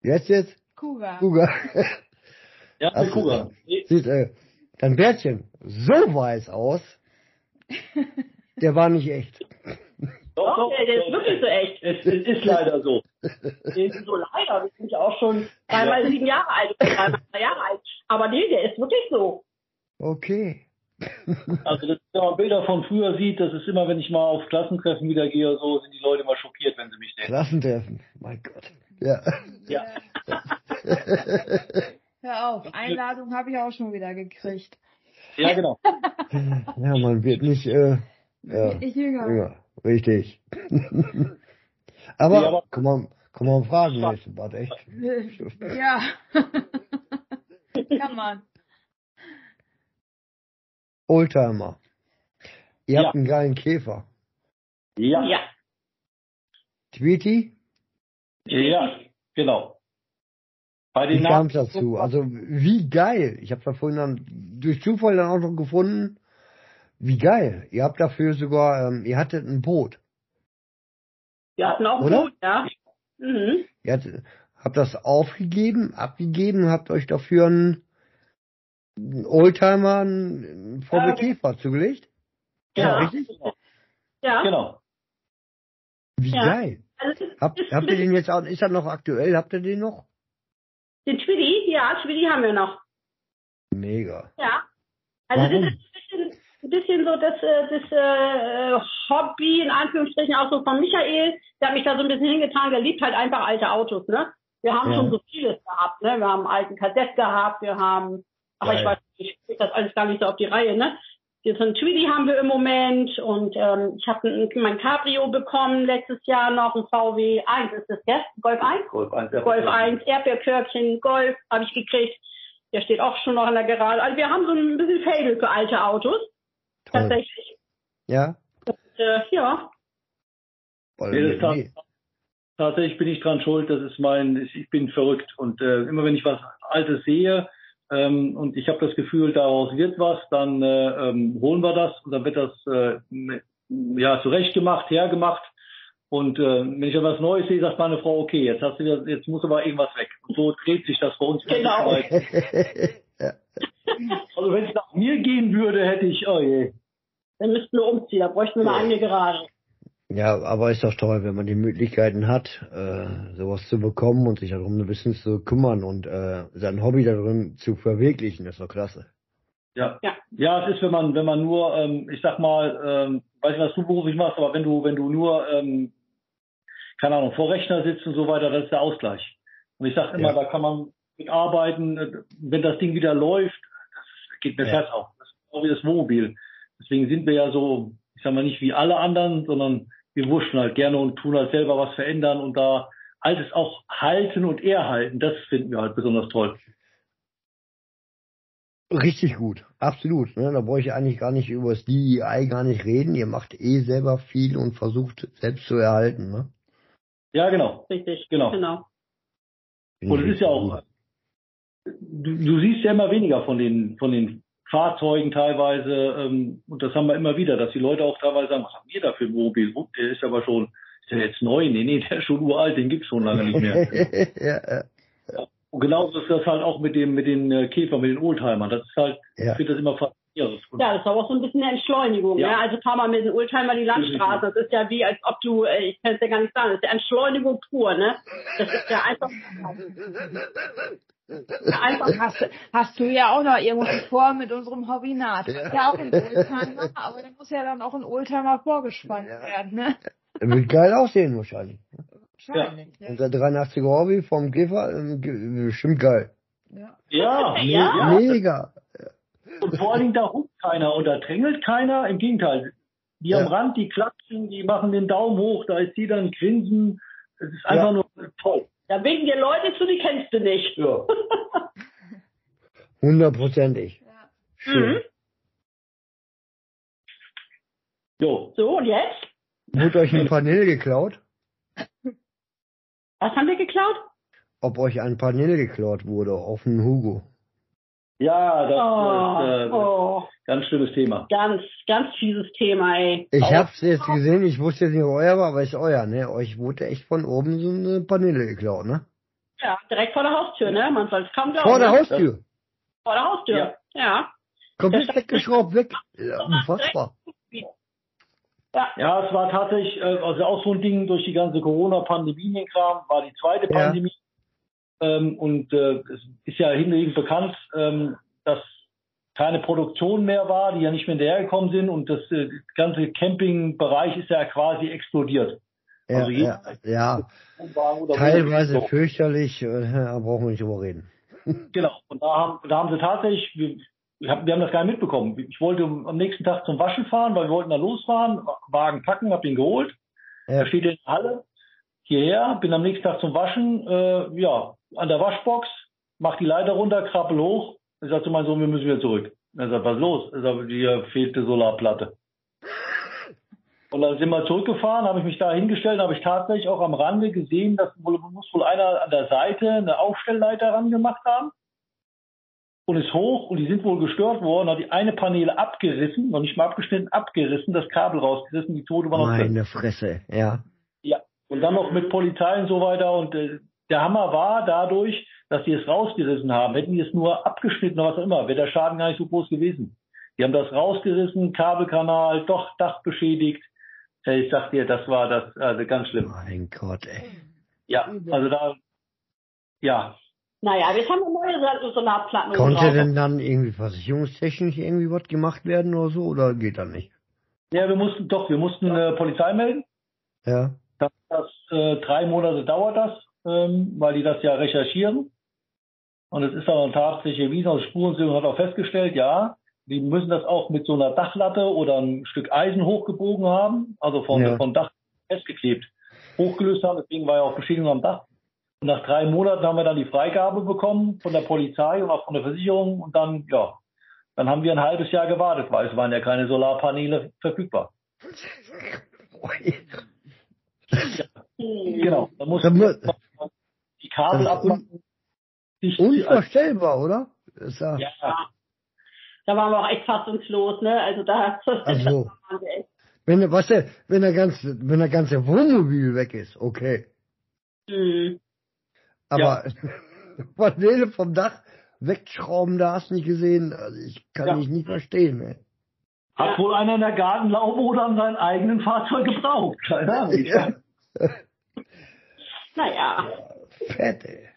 wie heißt jetzt? Kuga. Kuga. Ja, der Kuga. Sieht äh, dein Bärtchen so weiß aus. Der war nicht echt. doch, Doch, der, der ist wirklich so echt. Es, es ist leider so. Der ist so leider. Wir sind ja auch schon dreimal sieben Jahre alt dreimal drei Jahre alt. Aber nee, der ist wirklich so. Okay. Also das, wenn man Bilder von früher sieht, das ist immer, wenn ich mal auf Klassentreffen wieder gehe oder so, sind die Leute immer schockiert, wenn sie mich sehen. Klassentreffen. Mein Gott. Ja. Ja. Hör auf, Einladung habe ich auch schon wieder gekriegt. Ja, genau. Ja, man wird nicht, äh, ja, Ich jünger. ja, richtig. aber, Nee, aber- kann man, kann man fragen, ne? ist der Bart echt? Ja. Kann man. Oldtimer. Ihr Ja. habt einen geilen Käfer. Ja. Ja. Tweety? Ja, genau. Bei Wie den kam Namen. es dazu? Also, wie geil. Ich habe da vorhin dann durch Zufall dann auch noch gefunden. Wie geil. Ihr habt dafür sogar, ähm, ihr hattet ein Boot. Wir hatten auch Oder? Blut, ja. Mhm. Ihr hattet, habt das aufgegeben, abgegeben, habt euch dafür einen, einen Oldtimer, einen VW Ja. Käfer zugelegt? Ja. richtig? Ja. Genau. Wie Ja. geil. Also, Habt, habt ihr den jetzt auch, ist er noch aktuell? Habt ihr den noch? Den Twiddy, ja, Twiddy haben wir noch. Mega. Ja. Also Warum? das ist ein bisschen, ein bisschen so das, äh, das äh, Hobby, in Anführungsstrichen, auch so von Michael. Der hat mich da so ein bisschen hingetan. Der liebt halt einfach alte Autos, ne? Wir haben Ja. schon so vieles gehabt, ne? Wir haben einen alten Kadett gehabt, wir haben, aber ich weiß nicht, ich krieg das alles gar nicht so auf die Reihe, ne? Ein Tweedy haben wir im Moment und ähm, ich habe mein Cabrio bekommen letztes Jahr noch, ein VW 1 ist das jetzt, Golf 1? Golf 1. Golf 1, Erdbeerkörbchen, Golf habe ich gekriegt. Der steht auch schon noch in der Garage. Also wir haben so ein bisschen Fable für alte Autos. Toll. Tatsächlich. Ja? Äh, ja. Nee. Tatsächlich bin ich dran schuld, das ist mein, ich bin verrückt. Und äh, immer wenn ich was Altes sehe ähm, und ich habe das Gefühl, daraus wird was, dann äh, ähm, holen wir das und dann wird das äh, ja zurechtgemacht, hergemacht. Und äh, wenn ich dann was Neues sehe, sagt meine Frau, okay, jetzt hast du wieder, jetzt muss aber irgendwas weg. Und so dreht sich das bei uns. Genau. ja. Also wenn es nach mir gehen würde, hätte ich, oh je. Dann müssten wir umziehen. Da bräuchten wir eine eigene Garage. Ja, aber ist doch toll, wenn man die Möglichkeiten hat, äh, sowas zu bekommen und sich darum ein bisschen zu kümmern und äh, sein Hobby darin zu verwirklichen, ist doch klasse. Ja. Ja. Ja, es ist, wenn man, wenn man nur, ähm, ich sag mal, ähm, weiß nicht, was du beruflich machst, aber wenn du, wenn du nur, ähm, keine Ahnung, vor Rechner sitzt und so weiter, das ist der Ausgleich. Und ich sag immer, Ja. da kann man mit arbeiten, äh, wenn das Ding wieder läuft, das geht mir Ja. das Herz auf. Das ist auch wie das Wohnmobil. Deswegen sind wir ja so, ich sag mal, nicht wie alle anderen, sondern wir wurschen halt gerne und tun halt selber was verändern und da Altes auch halten und erhalten. Das finden wir halt besonders toll. Richtig gut, absolut. Ne? Da brauche ich eigentlich gar nicht über das DEI gar nicht reden. Ihr macht eh selber viel und versucht selbst zu erhalten. Ne? Ja, genau. Richtig. Genau. Genau. Und es ist ja auch, du, du siehst ja immer weniger von den, von den Fahrzeugen teilweise, ähm, und das haben wir immer wieder, dass die Leute auch teilweise sagen, was habt ihr da für ein Mobil? Gut, Der ist aber schon, ist der jetzt neu? Nee, nee, der ist schon uralt, den gibt's schon lange nicht mehr. ja, ja, und genauso ist das halt auch mit dem, mit den äh, Käfer, mit den Oldtimern. Das ist halt, Ja. ich finde das immer Ja, gut. Ja, das ist aber auch so ein bisschen eine Entschleunigung. Ja. Ne? Also fahr mal mit dem Oldtimer die Landstraße. Das ist ja wie, als ob du, äh, ich kann es ja gar nicht sagen, das ist ja Entschleunigung pur. Ne? Das ist ja einfach, einfach Hast, du- hast du ja auch noch irgendwas vor mit unserem Hobby naht. Ja, auch ein Oldtimer, aber da muss ja dann auch ein Oldtimer vorgespannt Ja. werden, ne? Wird geil aussehen wahrscheinlich. Wahrscheinlich. Ja. Unser 83er Hobby vom Käfer, ähm, bestimmt geil. Ja. Ja, Ja. ja. Mega. Und vor allen Dingen, da hupt keiner und da drängelt keiner. Im Gegenteil. Die Ja. am Rand, die klatschen, die machen den Daumen hoch, da ist die dann grinsen. Es ist einfach Ja. nur toll. Da winken dir Leute zu, die kennst du nicht. Ja. Hundertprozentig. Ja. Schön. Mhm. Jo. So, und jetzt? Wurde euch ein Panel geklaut? Was haben wir geklaut? Ob euch ein Panel geklaut wurde auf dem Hugo? Ja, das Oh, ist äh, oh, ganz schlimmes Thema. ganz, ganz fieses Thema, ey. Ich hab's jetzt gesehen, ich wusste jetzt nicht, wo euer war, aber ist euer, ne? Euch wurde echt von oben so eine Paneele geklaut, ne? Ja, direkt vor der Haustür, ne? Man soll es kaum glauben. Vor der ne? Haustür. Vor der Haustür. Ja. Ja. Komplett weggeschraubt, weg. Ja, unfassbar. Ja, es war tatsächlich, äh, also auch so ein Ding durch die ganze Corona-Pandemie-Kram, war die zweite Ja. Pandemie. Ähm, und äh, es ist ja hinlegend bekannt, ähm, dass keine Produktion mehr war, die ja nicht mehr hinterhergekommen sind und das äh, ganze Campingbereich ist ja quasi explodiert. Ja, Also ja, ja. Teilweise Wohnmobil. fürchterlich, äh, da brauchen wir nicht drüber reden. Genau. Und da haben, da haben sie tatsächlich, wir, wir haben das gar nicht mitbekommen. Ich wollte am nächsten Tag zum Waschen fahren, weil wir wollten da losfahren, Wagen packen, hab ihn geholt. Ja. Er steht in der Halle hierher, bin am nächsten Tag zum Waschen, äh, ja, an der Waschbox, mach die Leiter runter, krabbel hoch. Ich sag zu meinem Sohn, wir müssen wieder zurück. Er sagt, was ist los? Er sagt, hier fehlt die Solarplatte. Und dann sind wir zurückgefahren, habe ich mich da hingestellt, habe ich tatsächlich auch am Rande gesehen, dass wohl, muss wohl einer an der Seite eine Aufstellleiter ran gemacht haben und ist hoch und die sind wohl gestört worden, hat die eine Paneele abgerissen, noch nicht mal abgeschnitten, abgerissen, das Kabel rausgerissen, die Tote war noch drin. Meine Fresse, ja. Ja, und dann noch mit Polizei und so weiter. Und äh, der Hammer war dadurch, dass die es rausgerissen haben. Hätten die es nur abgeschnitten oder was auch immer, wäre der Schaden gar nicht so groß gewesen. Die haben das rausgerissen, Kabelkanal, doch Dach beschädigt. Äh, Ich sag dir, das war das also ganz schlimm. Mein Gott, ey. Ja, also da, ja, Naja, jetzt haben wir neue Sol- Solarplatten. Konnte drauf. denn dann irgendwie versicherungstechnisch irgendwie was gemacht werden oder so, oder geht das nicht? ja, wir mussten doch, wir mussten äh, Polizei melden. Ja, Das, das äh, drei Monate dauert das, ähm, weil die das ja recherchieren. Und es ist dann tatsächlich erwiesen, also Spurensicherung hat auch festgestellt, ja, die müssen das auch mit so einer Dachlatte oder ein Stück Eisen hochgebogen haben, also von, Ja. vom Dach festgeklebt, hochgelöst haben, deswegen war ja auch Beschädigung am Dach. Und nach drei Monaten haben wir dann die Freigabe bekommen von der Polizei und auch von der Versicherung und dann, ja, dann haben wir ein halbes Jahr gewartet, weil es waren ja keine Solarpaneele verfügbar. Hm. Genau. Da muss Da die Kabel un- abmachen. dicht- Unvorstellbar, oder? Ist ja, Ja, Da waren wir auch echt fassungslos, ne? Also da, Also. waren wir echt. wenn, was der, wenn der ganze, wenn der ganze Wohnmobil weg ist, okay. Hm. Aber Paneele vom Dach wegschrauben, da hast du nicht gesehen. Also ich kann Ja. dich nicht verstehen, ey. hat wohl einer in der Gartenlaube oder an seinem eigenen Fahrzeug gebraucht. Keine Ahnung. Ja. Naja. Fett, ey.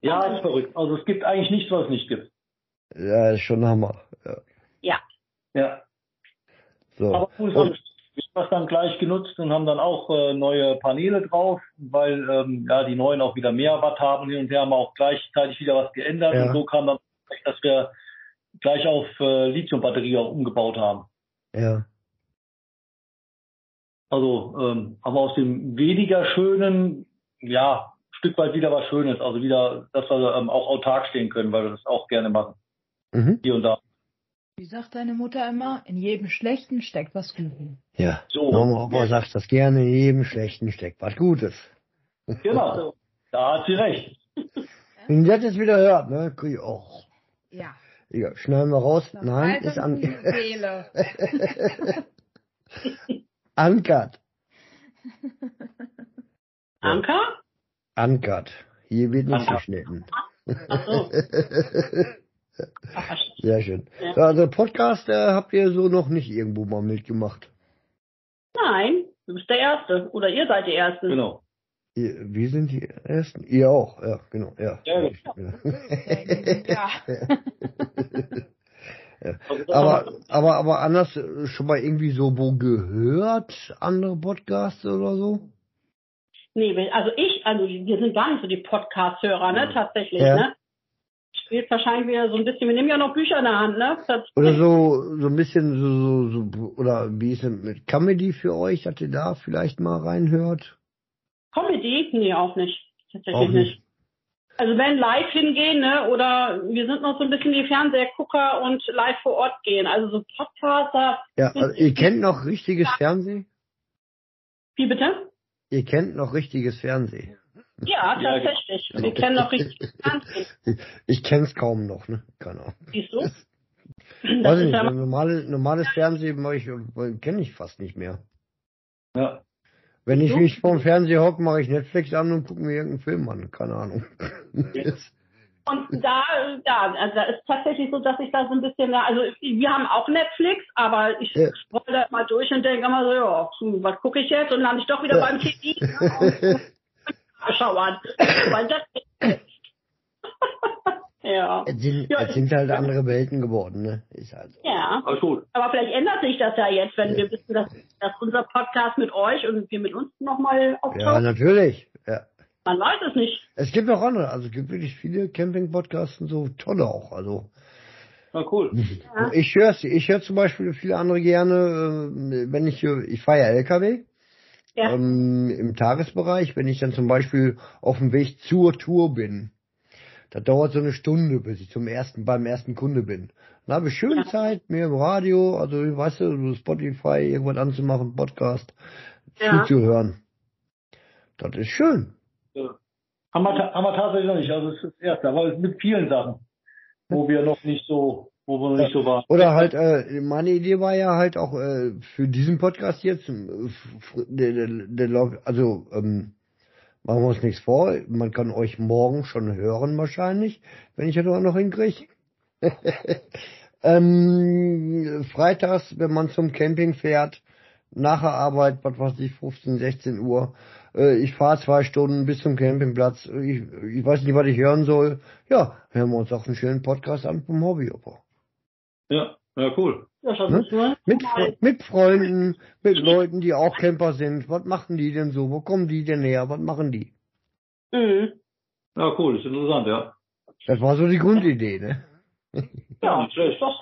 Ja, ist verrückt. Also es gibt eigentlich nichts, was es nicht gibt. Ja, ist schon Hammer. Ja. Ja. Ja. So. Aber gut, Und, wir haben das dann gleich genutzt und haben dann auch äh, neue Paneele drauf, weil ähm, ja die neuen auch wieder mehr Watt haben hin und her haben wir auch gleichzeitig wieder was geändert Ja. und so kam dann, dass wir gleich auf äh, Lithiumbatterie auch umgebaut haben. ja. Also ähm, haben wir aus dem weniger schönen, ja, Stück weit wieder was Schönes, also wieder, dass wir ähm, auch autark stehen können, weil wir das auch gerne machen, Mhm. hier und da. Wie sagt deine Mutter immer, in jedem Schlechten steckt was Gutes. Ja. So. Mama Opa sagt das gerne, in jedem Schlechten steckt was Gutes. Genau, da hat sie recht. Wenn ihr das jetzt wieder hört, ne, krieg ich auch. Ja. Egal, schneiden wir raus. Das Nein, ist an, uncut. Anker? Uncut. Hier wird nicht Uncut. geschnitten. Ach so. Sehr schön. Ja. So, Also Podcast äh, habt ihr so noch nicht irgendwo mal mitgemacht. Nein, du bist der Erste. Oder ihr seid die Ersten. Genau. Ihr, wir sind die Ersten. Ihr auch, ja, genau, ja. Ja, ja. Ja. Also das aber, aber, aber anders äh, schon mal irgendwie so wo gehört, andere Podcasts oder so? Nee, also ich, also wir sind gar nicht so die Podcast-Hörer, ne, tatsächlich, Ja. ne? Spielt wahrscheinlich wieder so ein bisschen, wir nehmen ja noch Bücher in der Hand, ne? Oder so, so ein bisschen so, so, so, oder wie ist es mit Comedy für euch, dass ihr da vielleicht mal reinhört? Comedy? Nee, auch nicht. Tatsächlich Auch nicht. nicht. Also wenn live hingehen, ne, oder wir sind noch so ein bisschen die Fernsehgucker und live vor Ort gehen. Also so Podcaster, Ja, also ihr kennt noch richtiges Fernsehen? wie bitte? Ihr kennt noch richtiges Fernsehen. Ja, Ja, tatsächlich. genau. Wir kennen noch richtig Fernsehen. Ich kenn's kaum noch, ne? Keine Ahnung. Siehst du? Das Weiß ist nicht, ja, normale, normales Fernsehen mach ich, kenne ich fast nicht mehr. Ja. Wenn ich mich vorm Fernseher hocke, mache ich Netflix an und gucke mir irgendeinen Film an. Keine Ahnung. und da, ja, also da ist tatsächlich so, dass ich da so ein bisschen, also wir haben auch Netflix, aber ich Ja. scroll da mal durch und denke immer so, ja, was gucke ich jetzt? Und lande ich doch wieder Ja. beim TV schau an. Weil das ja. es, sind, Ja, es sind halt andere Welten geworden, ne? Ist halt so. Ja. Alles gut. Aber vielleicht ändert sich das ja jetzt, wenn wir wissen, dass, dass unser Podcast mit euch und wir mit uns nochmal Ja, auftauchen. natürlich. Ja. Man weiß es nicht. Es gibt auch andere, also es gibt wirklich viele Camping-Podcasts und so tolle auch. Also Na cool. Ja. ich höre ich höre zum Beispiel viele andere gerne, äh, wenn ich äh, ich fahre ja LKW Ja. ähm, im Tagesbereich, wenn ich dann zum Beispiel auf dem Weg zur Tour bin. Das dauert so eine Stunde, bis ich zum ersten, beim ersten Kunde bin. Dann habe ich schön Ja. Zeit, mir im Radio, also weißt du, Spotify, irgendwas anzumachen, Podcast, Ja. zuzuhören. Das ist schön. Haben wir, haben wir tatsächlich noch nicht. Also es ist das erste, aber mit vielen Sachen, wo wir noch nicht so, wo wir noch nicht so waren. Oder halt, äh, meine Idee war ja halt auch äh, für diesen Podcast jetzt, äh, der, der, der, Log- also ähm, machen wir uns nichts vor, man kann euch morgen schon hören wahrscheinlich, wenn ich das auch noch hinkriege. ähm, freitags, wenn man zum Camping fährt, nach der Arbeit, was weiß ich, 15, 16 Uhr, ich fahre zwei Stunden bis zum Campingplatz, ich, ich weiß nicht, was ich hören soll, ja, hören wir uns auch einen schönen Podcast an vom Hobby-Opa. Ja, ja, cool. Ja, schon Ne? Mit, mit Freunden, mit Leuten, die auch Camper sind. Was machen die denn so? Wo kommen die denn her? Was machen die? Mhm. Ja, cool, ist interessant, ja. Das war so die Grundidee, ne? Ja, nicht schlecht. doch,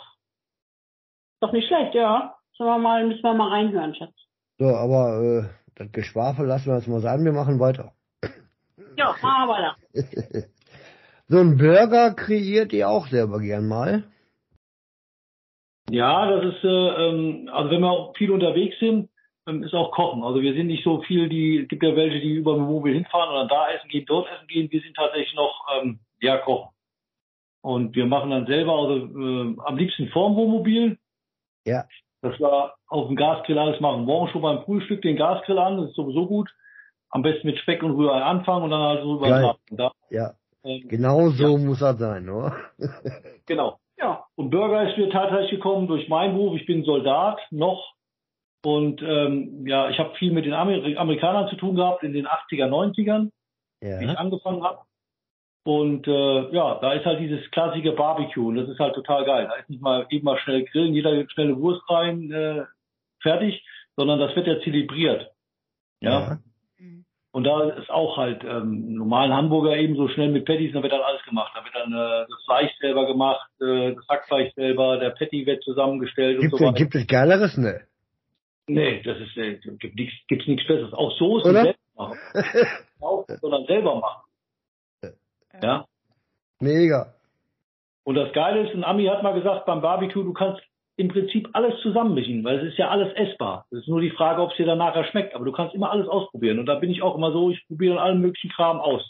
doch nicht schlecht, ja. Sollen wir mal, müssen wir mal reinhören, Schatz. So, aber äh, das Geschwafel lassen wir jetzt mal sein. Wir machen weiter. Ja, machen wir weiter. So ein Burger kreiert ihr auch selber gern mal. Ja, das ist, äh, ähm, also wenn wir auch viel unterwegs sind, ähm, ist auch Kochen. Also wir sind nicht so viel, die, es gibt ja welche, die über Mobil hinfahren oder da essen gehen, dort essen gehen. Wir sind tatsächlich noch, ähm, ja, kochen. Und wir machen dann selber, also äh, am liebsten vorm Wohnmobil. Ja. Das war auf dem Gasgrill alles machen. Morgen schon beim Frühstück den Gasgrill an, das ist sowieso gut. Am besten mit Speck und Rührei anfangen und dann halt so über Geil. Nacht. Und da, Ja, ähm, genau so muss das sein, oder? genau. Ja. Und Burger ist mir tatsächlich gekommen durch meinen Beruf. Ich bin Soldat noch. Und ähm, ja, ich habe viel mit den Amer Amerikanern zu tun gehabt in den 80er, 90ern, wie ich Ja. angefangen habe. Und äh, ja, da ist halt dieses klassische Barbecue und das ist halt total geil. Da ist nicht mal eben mal schnell grillen, jeder gibt schnelle Wurst rein, äh, fertig, sondern das wird ja zelebriert. Ja. Und da ist auch halt ähm, normalen Hamburger eben so schnell mit Patties, da wird dann alles gemacht. Da wird dann äh, das Fleisch selber gemacht, äh, das Hackfleisch selber, der Patty wird zusammengestellt Gibt, und so weiter. gibt es Geileres? Ne. Nee, das ist äh, gibt nichts gibt's nichts Besseres. Auch Soßen Oder? selber machen. Auch, sondern selber machen. Ja. Mega. Und das Geile ist, ein Ami hat mal gesagt, beim Barbecue, du kannst im Prinzip alles zusammenmischen, weil es ist ja alles essbar. Es ist nur die Frage, ob es dir dann nachher schmeckt. Aber du kannst immer alles ausprobieren. Und da bin ich auch immer so, ich probiere dann allen möglichen Kram aus.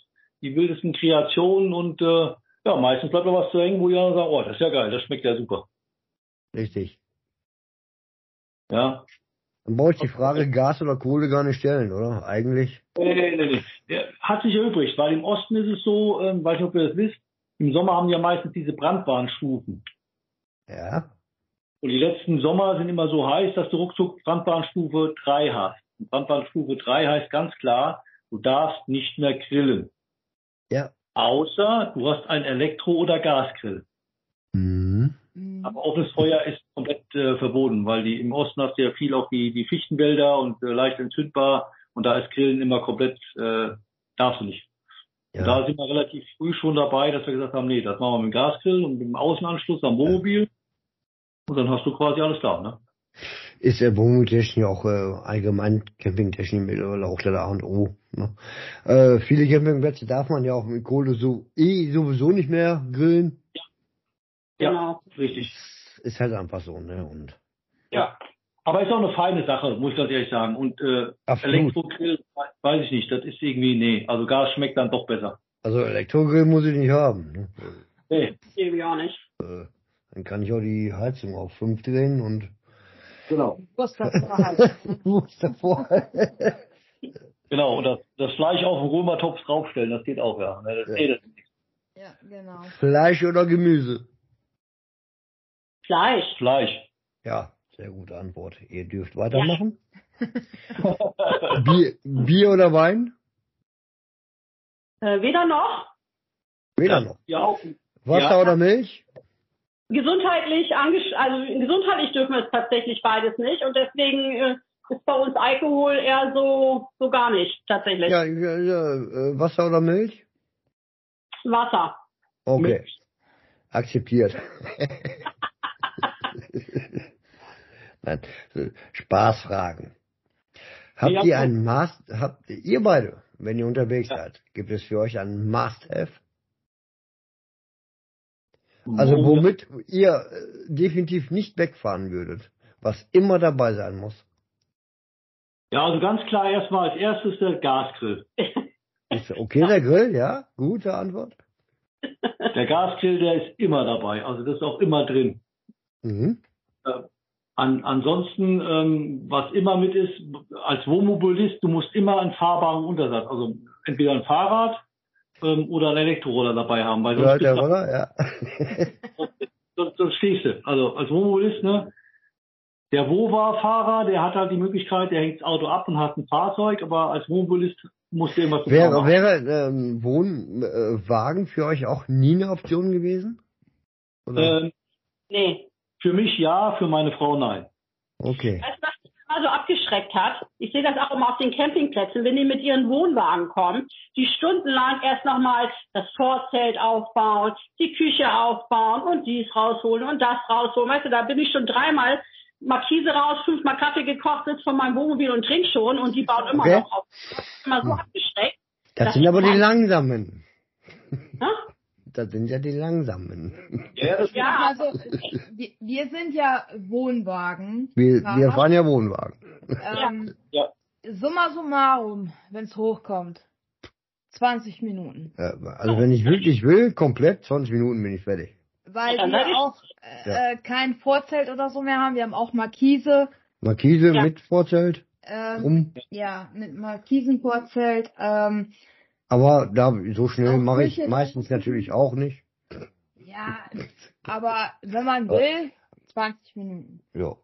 Die wildesten Kreationen und äh, ja, meistens bleibt da was zu hängen, wo die anderen sagen, oh, das ist ja geil, das schmeckt ja super. Richtig. Ja. Dann brauche ich die Frage Gas oder Kohle gar nicht stellen, oder? Eigentlich. Nee, nee, nee, nee. Hat sich erübrigt, weil im Osten ist es so, ähm, weiß nicht, ob ihr das wisst, im Sommer haben die ja meistens diese Brandwarnstufen. Ja. Und die letzten Sommer sind immer so heiß, dass du ruckzuck Brandwarnstufe 3 hast. Und Brandwarnstufe 3 heißt ganz klar, du darfst nicht mehr grillen. Ja. Außer du hast einen Elektro- oder Gasgrill. Aber offenes Feuer ist komplett äh, verboten, weil die im Osten hast du ja viel auch die, die Fichtenwälder und äh, leicht entzündbar und da ist Grillen immer komplett, äh, darfst du nicht. Ja. Da sind wir relativ früh schon dabei, dass wir gesagt haben, nee, das machen wir mit dem Gasgrill und mit dem Außenanschluss am Wohnmobil. Und dann hast du quasi alles da, ne? ist ja Wohnmobiltechnik auch äh, allgemein Campingtechnik mittlerweile auch der A und O. Ne? Äh, viele Campingplätze darf man ja auch mit Kohle so eh sowieso nicht mehr grillen. Genau. richtig. Ist halt einfach so, ne? Und Ja. Aber ist auch eine feine Sache, muss ich ganz ehrlich sagen. Und äh. Elektrogrill, weiß ich nicht, das ist irgendwie, nee. Also Gas schmeckt dann doch besser. Also Elektrogrill muss ich nicht haben. Ne? Nee, Irgendwie auch nicht. Äh, dann kann ich auch die Heizung auf 5 drehen und genau. Was das verhalten. muss davor. Genau, und das, das Fleisch auf den Römertopf draufstellen, das geht auch, ja. Ne, Das, Ja. nee, das, Ja, genau. Fleisch oder Gemüse? Fleisch. Fleisch. Ja, sehr gute Antwort. Ihr dürft weitermachen. Bier, Bier oder Wein? Äh, weder noch. Weder noch. Ja, auch. Wasser Ja. oder Milch? Gesundheitlich, also gesundheitlich dürfen wir es tatsächlich beides nicht und deswegen äh, ist bei uns Alkohol eher so so gar nicht tatsächlich. Ja, ja, ja äh, Wasser oder Milch? Wasser. Okay. Milch. Akzeptiert. Nein, Spaßfragen. Habt Ja, ihr gut. ein Must, habt ihr beide, wenn ihr unterwegs Ja. seid, gibt es für euch ein Must-Have? Also Wo- womit ihr äh, definitiv nicht wegfahren würdet, was immer dabei sein muss. Ja, also ganz klar erstmal als erstes der Gasgrill. Ist okay, der Grill, ja? Gute Antwort. Der Gasgrill, der ist immer dabei. Also das ist auch immer drin. Mhm. An, ansonsten, ähm, was immer mit ist, als Wohnmobilist, du musst immer einen fahrbaren Untersatz, also entweder ein Fahrrad ähm, oder einen Elektroroller dabei haben, weil sonst, Ja, der Roller, ja. sonst, sonst stehst du. Also als Wohnmobilist, ne? Der Wova-Fahrer, der hat halt die Möglichkeit, der hängt das Auto ab und hat ein Fahrzeug, aber als Wohnmobilist musst du immer Wäre, Fahrrad. wäre ähm, Wohnwagen für euch auch nie eine Option gewesen? Oder? ähm, Nee. Für mich ja, für meine Frau nein. okay. Weißt du, was mich immer so abgeschreckt hat? Ich sehe das auch immer auf den Campingplätzen, wenn die mit ihren Wohnwagen kommen, die stundenlang erst nochmal das Vorzelt aufbauen, die Küche aufbauen und dies rausholen und das rausholen. Weißt du, da bin ich schon dreimal Markise raus, fünfmal Kaffee gekocht, sitze von meinem Wohnmobil und trink schon und die bauen immer Okay. noch auf. Das ist immer so abgeschreckt. Das sind aber die Langsamen. Ne? Das sind ja die Langsamen. Ja, das Ja, Also, wir, wir sind ja Wohnwagen. Wir, wir fahren ja Wohnwagen. Ähm, Ja. Summa summarum, wenn es hochkommt. 20 Minuten. Ja, Also wenn ich wirklich will, komplett 20 Minuten bin ich fertig. Weil wir auch äh, äh, kein Vorzelt oder so mehr haben. Wir haben auch Markise. Markise Ja. mit Vorzelt, Ähm, ja, mit Markisenvorzelt. Ähm, Aber da so schnell mache ich meistens natürlich auch nicht. ja, aber wenn man will, 20 Minuten. Ja,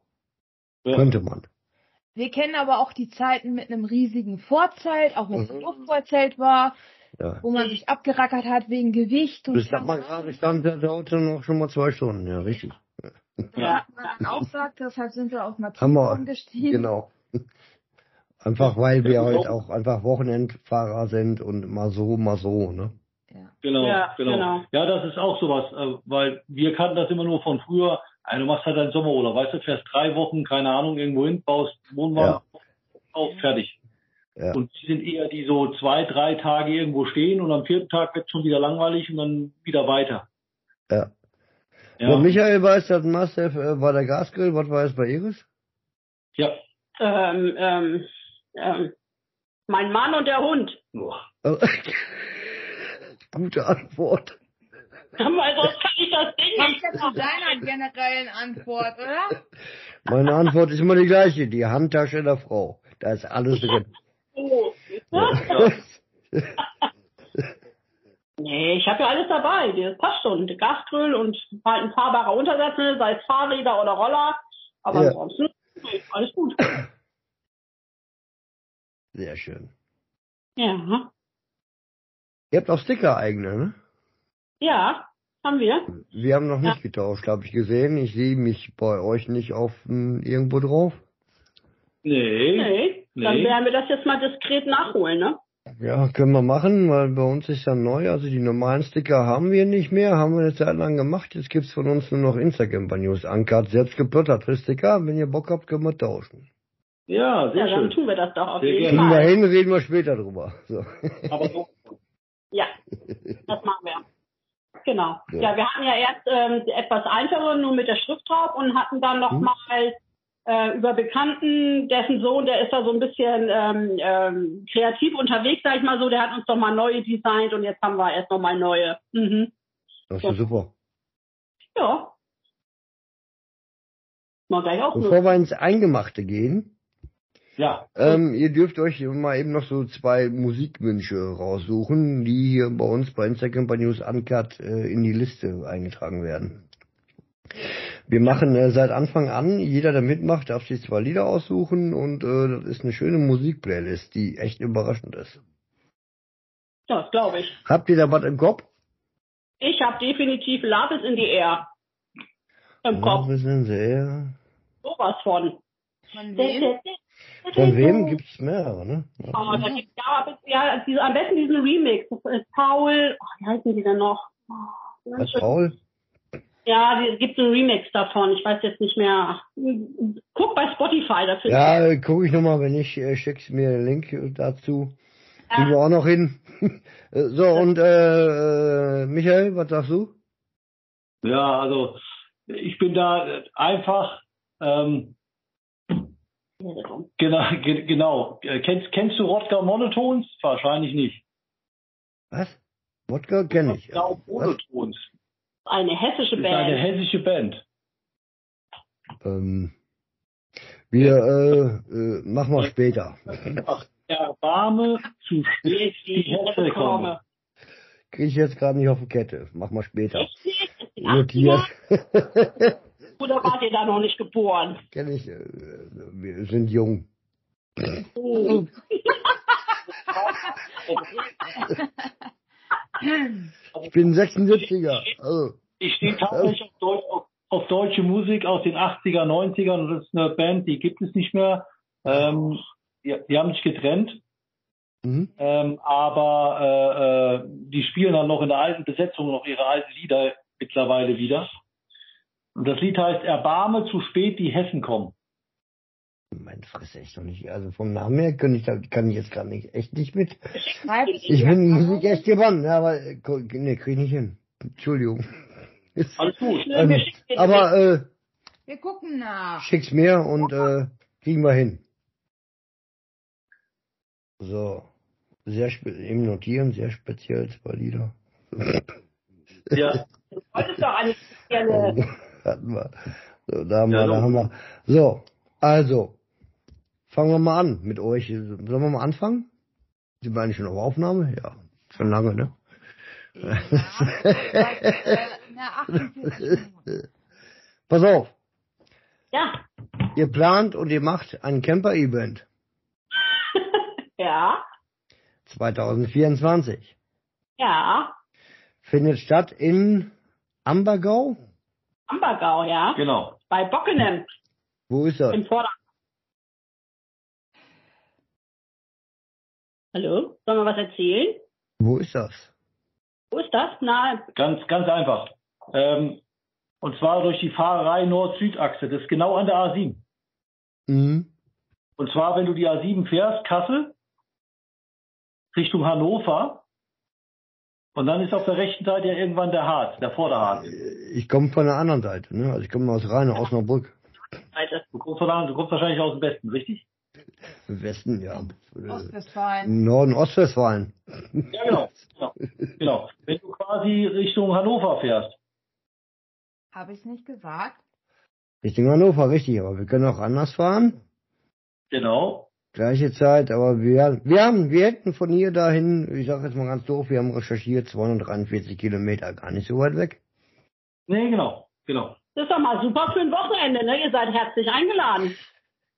Ja. könnte man. Wir kennen aber auch die Zeiten mit einem riesigen Vorzelt, auch wenn es ein Mhm. Luftvorzelt war, Ja. wo man sich abgerackert hat wegen Gewicht und Das sagt man gerade, stand der Auto noch schon mal zwei Stunden. Ja, richtig. Ja. Man dann auch sagt, deshalb sind wir auf wir, umgestiegen. genau. Einfach weil wir Ja, halt auch- einfach Wochenendfahrer sind und mal so, mal so, ne? Ja. Genau, Ja, genau, genau. Ja, das ist auch sowas, äh, weil wir kannten das immer nur von früher. Also, du machst halt deinen Sommerurlaub, weißt du, fährst drei Wochen, keine Ahnung, irgendwo hin, baust Wohnwagen auf, fertig. Ja. Und die sind eher die so zwei, drei Tage irgendwo stehen und am vierten Tag wird schon wieder langweilig und dann wieder weiter. Ja. Ja, So, Michael weiß, das Must-Have äh, war der Gasgrill. Was war es bei Iris? ja. Ähm, ähm, ähm, mein Mann und der Hund. Gute Antwort. Weil sonst kann ich das Ding nicht ja zu deiner generellen Antwort, oder? Meine Antwort ist immer die gleiche. Die Handtasche der Frau. Da ist alles drin. Oh. Ja. Nee, Nee, ich habe ja alles dabei. Das passt schon. Gasgrill und halt ein fahrbarer Untersatz, ne, sei es Fahrräder oder Roller. Aber Ja. ansonsten, alles gut. Sehr schön. Ja. Ihr habt auch Sticker eigene, ne? Ja, haben wir. Wir haben noch nicht getauscht, habe ich gesehen. Ich sehe mich bei euch nicht auf hm, irgendwo drauf. Nee. Nee. Dann Nee. werden wir das jetzt mal diskret nachholen, ne? Ja, können wir machen, weil bei uns ist ja neu. Also die normalen Sticker haben wir nicht mehr, haben wir eine Zeit lang gemacht. Jetzt gibt's von uns nur noch Instagram bei News Uncut, selbst geplotterte Sticker. Wenn ihr Bock habt, können wir tauschen. Ja, sehr Ja, dann schön. tun wir das doch auf Sehr jeden gerne. Fall. hin, reden wir später drüber. So. Aber so. Ja, das machen wir. Genau. Ja. Ja, wir hatten ja erst ähm, etwas einfacher, nur mit der Schrift drauf und hatten dann noch Mhm. mal äh, über Bekannten, dessen Sohn, der ist da so ein bisschen ähm, ähm, kreativ unterwegs, sag ich mal so, der hat uns doch mal neue designt und jetzt haben wir erst noch mal neue. Mhm. Das ist ja super. Ja. Mal gleich auch Bevor wir ins Eingemachte gehen, Ja. ähm, ihr dürft euch mal eben noch so zwei Musikwünsche raussuchen, die hier bei uns bei Instagram bei News Uncut äh, in die Liste eingetragen werden. Wir machen äh, seit Anfang an, jeder, der mitmacht, darf sich zwei Lieder aussuchen und äh, das ist eine schöne Musikplaylist, die echt überraschend ist. Ja, das glaube ich. Habt ihr da was im Kopf? Ich habe definitiv Love is in the Air. Im Kopf. Wir sind sehr. Sowas von. Von wem? Von wem gibt's mehrere, ne? Oh, da gibt's ja, ja diese, am besten diesen Remix. Das ist Paul, oh, wie heißen die denn noch? Oh, Was, Paul? Ja, es gibt einen Remix davon. Ich weiß jetzt nicht mehr. Guck bei Spotify dafür. Ja, äh, gucke ich nochmal, wenn ich, äh, schickst mir den Link äh, dazu. Kriegen wir auch noch hin. Äh, so, und äh, äh, Michael, was sagst du? Ja, also ich bin da einfach ähm, genau, ge genau. Kennst, kennst du Rodger Monotones? Wahrscheinlich nicht. Was? Wodka kenne ich. Rodger Was? Monotones. Eine hessische ist eine Band. hessische Band. Ähm, wir äh, äh, machen wir später. Ach, Erbarme zu spät die Hesse komme. Kriege ich jetzt gerade nicht auf die Kette. Machen wir später. Notiert. 80er? Oder wart ihr da noch nicht geboren? Kenne ich. Äh, wir sind jung. Oh. Ich bin 76er. Also, Ich stehe tatsächlich auf, Deutsch, auf, auf deutsche Musik aus den 80er, 90ern und das ist eine Band, die gibt es nicht mehr. Ähm, die, die haben sich getrennt, mhm. ähm, aber äh, äh, die spielen dann noch in der alten Besetzung noch ihre alten Lieder mittlerweile wieder. Und das Lied heißt Erbarme zu spät, die Hessen kommen. Mein Fresse echt noch nicht. Also vom Namen her kann ich, kann ich jetzt gerade nicht, echt nicht mit. Ich bin. Musik echt ja, aber nee, krieg ich nicht hin. Entschuldigung. Alles gut. Ähm, den aber äh, Wir gucken nach. schick's mir und äh, kriegen wir hin. So. Sehr eben notieren, sehr speziell zwei Lieder. Ja, Heute ist doch eine Oh, spezielle. Hatten wir. So, da haben Ja, wir, da so. haben wir. So, also, fangen wir mal an mit euch. Sollen wir mal anfangen? Sind wir eigentlich schon auf Aufnahme? Ja, schon lange, ne? Ja, äh, na, 48 Minuten. Pass auf, Ja. ihr plant und ihr macht ein Camper-Event ja. 2024. Ja. Findet statt in Ambergau? Ambergau, ja. genau. Bei Bockenem Wo ist das? im Vorder. Hallo? Sollen wir was erzählen? Wo ist das? Wo ist das? Na, Ganz, ganz einfach. Ähm, und zwar durch die Fahrerei Nord-Süd-Achse. Das ist genau an der A7. Mhm. Und zwar, wenn du die A7 fährst, Kassel, Richtung Hannover. Und dann ist auf der rechten Seite ja irgendwann der Harz, der Vorderharz. Ich komme von der anderen Seite, ne? Also ich komme aus Rheine, Osnabrück. Du kommst, von da, du kommst wahrscheinlich aus dem Westen, richtig? Westen, ja. Ostwestfalen. Norden Ostwestfalen. Ja, genau. genau. genau. Wenn du quasi Richtung Hannover fährst. Habe ich nicht gesagt? Richtung Hannover, richtig, aber wir können auch anders fahren. Genau. Gleiche Zeit, aber wir, wir haben, wir hätten von hier dahin, ich sag jetzt mal ganz doof, wir haben recherchiert, 243 Kilometer, gar nicht so weit weg. Nee, genau, genau. Das ist doch mal super für ein Wochenende, ne? Ihr seid herzlich eingeladen.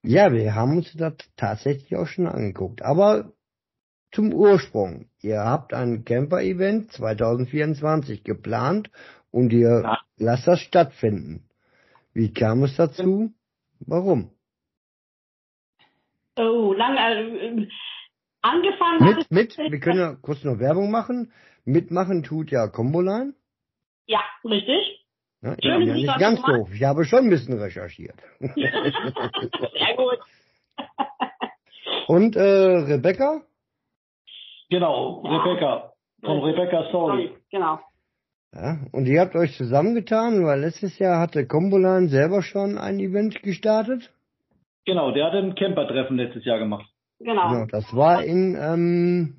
Ja, wir haben uns das tatsächlich auch schon angeguckt. Aber zum Ursprung. Ihr habt ein Camper-Event 2024 geplant und ihr Ja. lasst das stattfinden. Wie kam es dazu? Warum? Oh, lange, äh, angefangen hat Mit, mit, wir können ja kurz noch Werbung machen. Mitmachen tut ja Comboline. Ja, richtig. Ja, ich bin ja nicht an ganz doof. Ich habe schon ein bisschen recherchiert. Sehr gut. Und äh, Rebecca? Genau. Rebecca. Von Rebecca Story. Sorry, genau. Ja, und ihr habt euch zusammengetan, weil letztes Jahr hatte Comboline selber schon ein Event gestartet. Genau, der hat ein Camper-Treffen letztes Jahr gemacht. Genau. Genau, das war in ähm,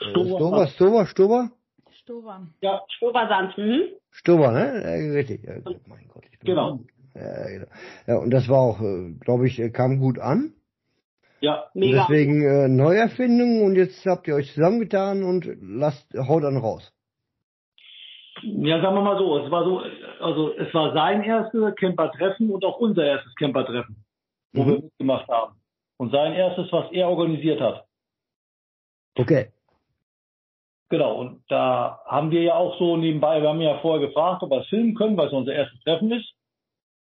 äh, Stober, Stober. Stober, Stober? Ja, Stobersand. Mhm. Stober, ne? Äh, richtig. Ja, mein Gott, ich bin Genau. Ja, genau. ja, und das war auch, glaube ich, äh, kam gut an. ja, Und Mega. deswegen äh, Neuerfindung und jetzt habt ihr euch zusammengetan und lasst, haut dann raus. Ja, sagen wir mal so, es war so, also es war sein erstes Camper-Treffen und auch unser erstes Camper-Treffen, wo Mhm. wir mitgemacht haben. Und sein erstes, was er organisiert hat. Okay. Genau, und da haben wir ja auch so nebenbei, wir haben ja vorher gefragt, ob wir es filmen können, weil es unser erstes Treffen ist.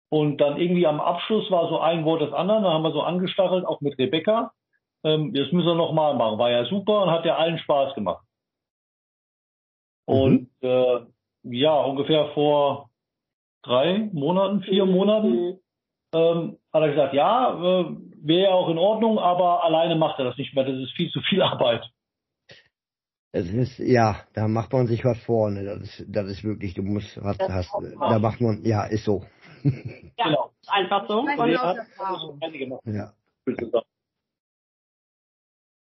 Und dann irgendwie am Abschluss war so ein Wort das andere, dann haben wir so angestachelt, auch mit Rebecca. Ähm, das müssen wir nochmal machen. War ja super und hat ja allen Spaß gemacht. Und äh, ja, ungefähr vor drei Monaten, vier Monaten, Mhm. ähm, hat er gesagt, ja, äh, wäre ja auch in Ordnung, aber alleine macht er das nicht mehr. Das ist viel zu viel Arbeit. Es ist, ja, da macht man sich was vor, ne? Das ist, das ist wirklich, du musst, Das hast, da macht man, ja, ist so. Ja, Genau. einfach so. Und, hat gemacht. Ja.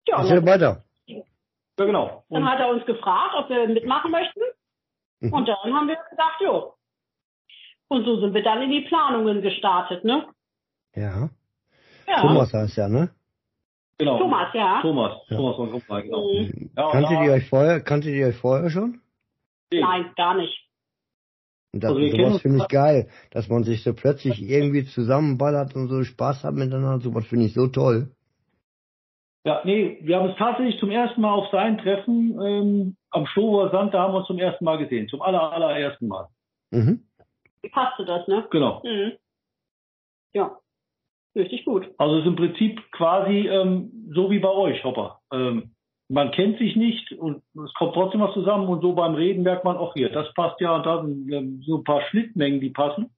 ja, Was geht weiter? Ja, genau. dann Und hat er uns gefragt, ob wir mitmachen möchten. Mhm. Und dann haben wir gesagt, jo. Und so sind wir dann in die Planungen gestartet, ne? Ja. Ja. Thomas heißt ja, ne? genau. Thomas, ja. Thomas. Ja. Thomas von Gruppmann, genau. Mhm. Ja, kanntet ja. ihr euch vorher, kanntet ihr euch vorher schon? Nein, gar nicht. Und das, Also sowas finde ich geil, dass man sich so plötzlich irgendwie zusammenballert und so Spaß hat miteinander, sowas finde ich so toll. Ja, nee, wir haben uns tatsächlich zum ersten Mal auf sein Treffen ähm, am Stober Sand, da haben wir uns zum ersten Mal gesehen. Zum aller, allerersten Mal. Mhm. Wie passte das, ne? Genau. Mhm. Ja. Richtig gut. Also es ist im Prinzip quasi ähm, so wie bei euch, Hopper. Ähm, man kennt sich nicht und es kommt trotzdem was zusammen und so beim Reden merkt man auch hier, das passt ja und da sind ähm, so ein paar Schnittmengen, die passen.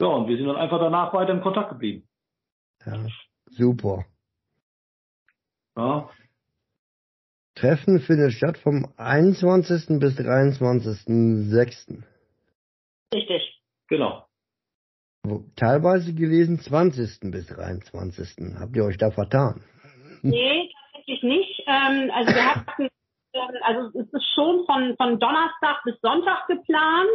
Ja, und wir sind dann einfach danach weiter im Kontakt geblieben. Ja, super. Ja, Treffen findet statt vom 21. bis 23.06. Richtig. genau. Teilweise gelesen 20. bis 23. Habt ihr euch da vertan? Nee, tatsächlich nicht. Ähm, also wir hatten, ähm, also es ist schon von, von Donnerstag bis Sonntag geplant,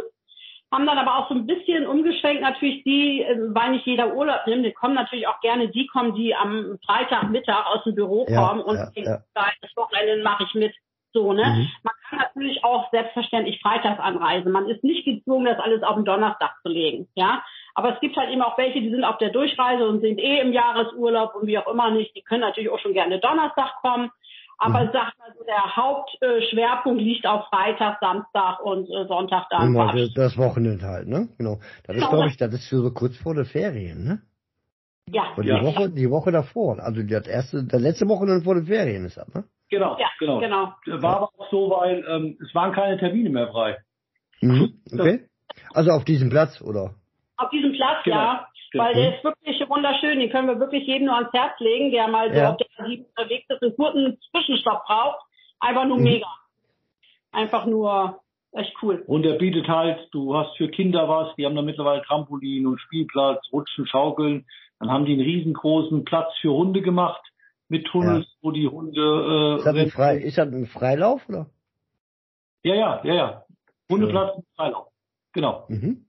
haben dann aber auch so ein bisschen umgeschwenkt, natürlich die, äh, weil nicht jeder Urlaub nimmt, die kommen natürlich auch gerne, die kommen, die am Freitagmittag aus dem Büro Ja, kommen und ja, den ja. das Wochenende mache ich mit. So, ne? Mhm. Man kann natürlich auch selbstverständlich freitags anreisen. Man ist nicht gezwungen, das alles auf den Donnerstag zu legen, ja. Aber es gibt halt eben auch welche, die sind auf der Durchreise und sind eh im Jahresurlaub und wie auch immer nicht. Die können natürlich auch schon gerne Donnerstag kommen. Aber Mhm. sag mal so, der Hauptschwerpunkt liegt auf Freitag, Samstag und äh, Sonntag dann. Immer das, Wochenende halt, ne? Genau. Das ist, Genau. glaube ich, das ist für so kurz vor der Ferien, ne? Ja, Oder die Ja. Woche, die Woche davor. Also das erste, das letzte Wochenende vor den Ferien ist das, ne? Genau, ja, genau. genau. War aber auch so, weil ähm, es waren keine Termine mehr frei. Mhm. Okay. Also auf diesem Platz, oder? Auf diesem Platz, Genau. ja. Weil der ist wirklich wunderschön. Den können wir wirklich jedem nur ans Herz legen, der mal so Ja. auf der Sieben unterwegs ist, einen kurzen Zwischenstopp braucht. Einfach nur Mhm. mega. Einfach nur echt cool. Und er bietet halt, du hast für Kinder was, die haben da mittlerweile Trampolin und Spielplatz, Rutschen, Schaukeln. Dann haben die einen riesengroßen Platz für Hunde gemacht mit Tunnels, wo die Hunde äh, Ist das ein, ist das ein Freilauf, oder? Ja, ja, ja, ja. Hundeplatz mit Freilauf. Genau. Mhm.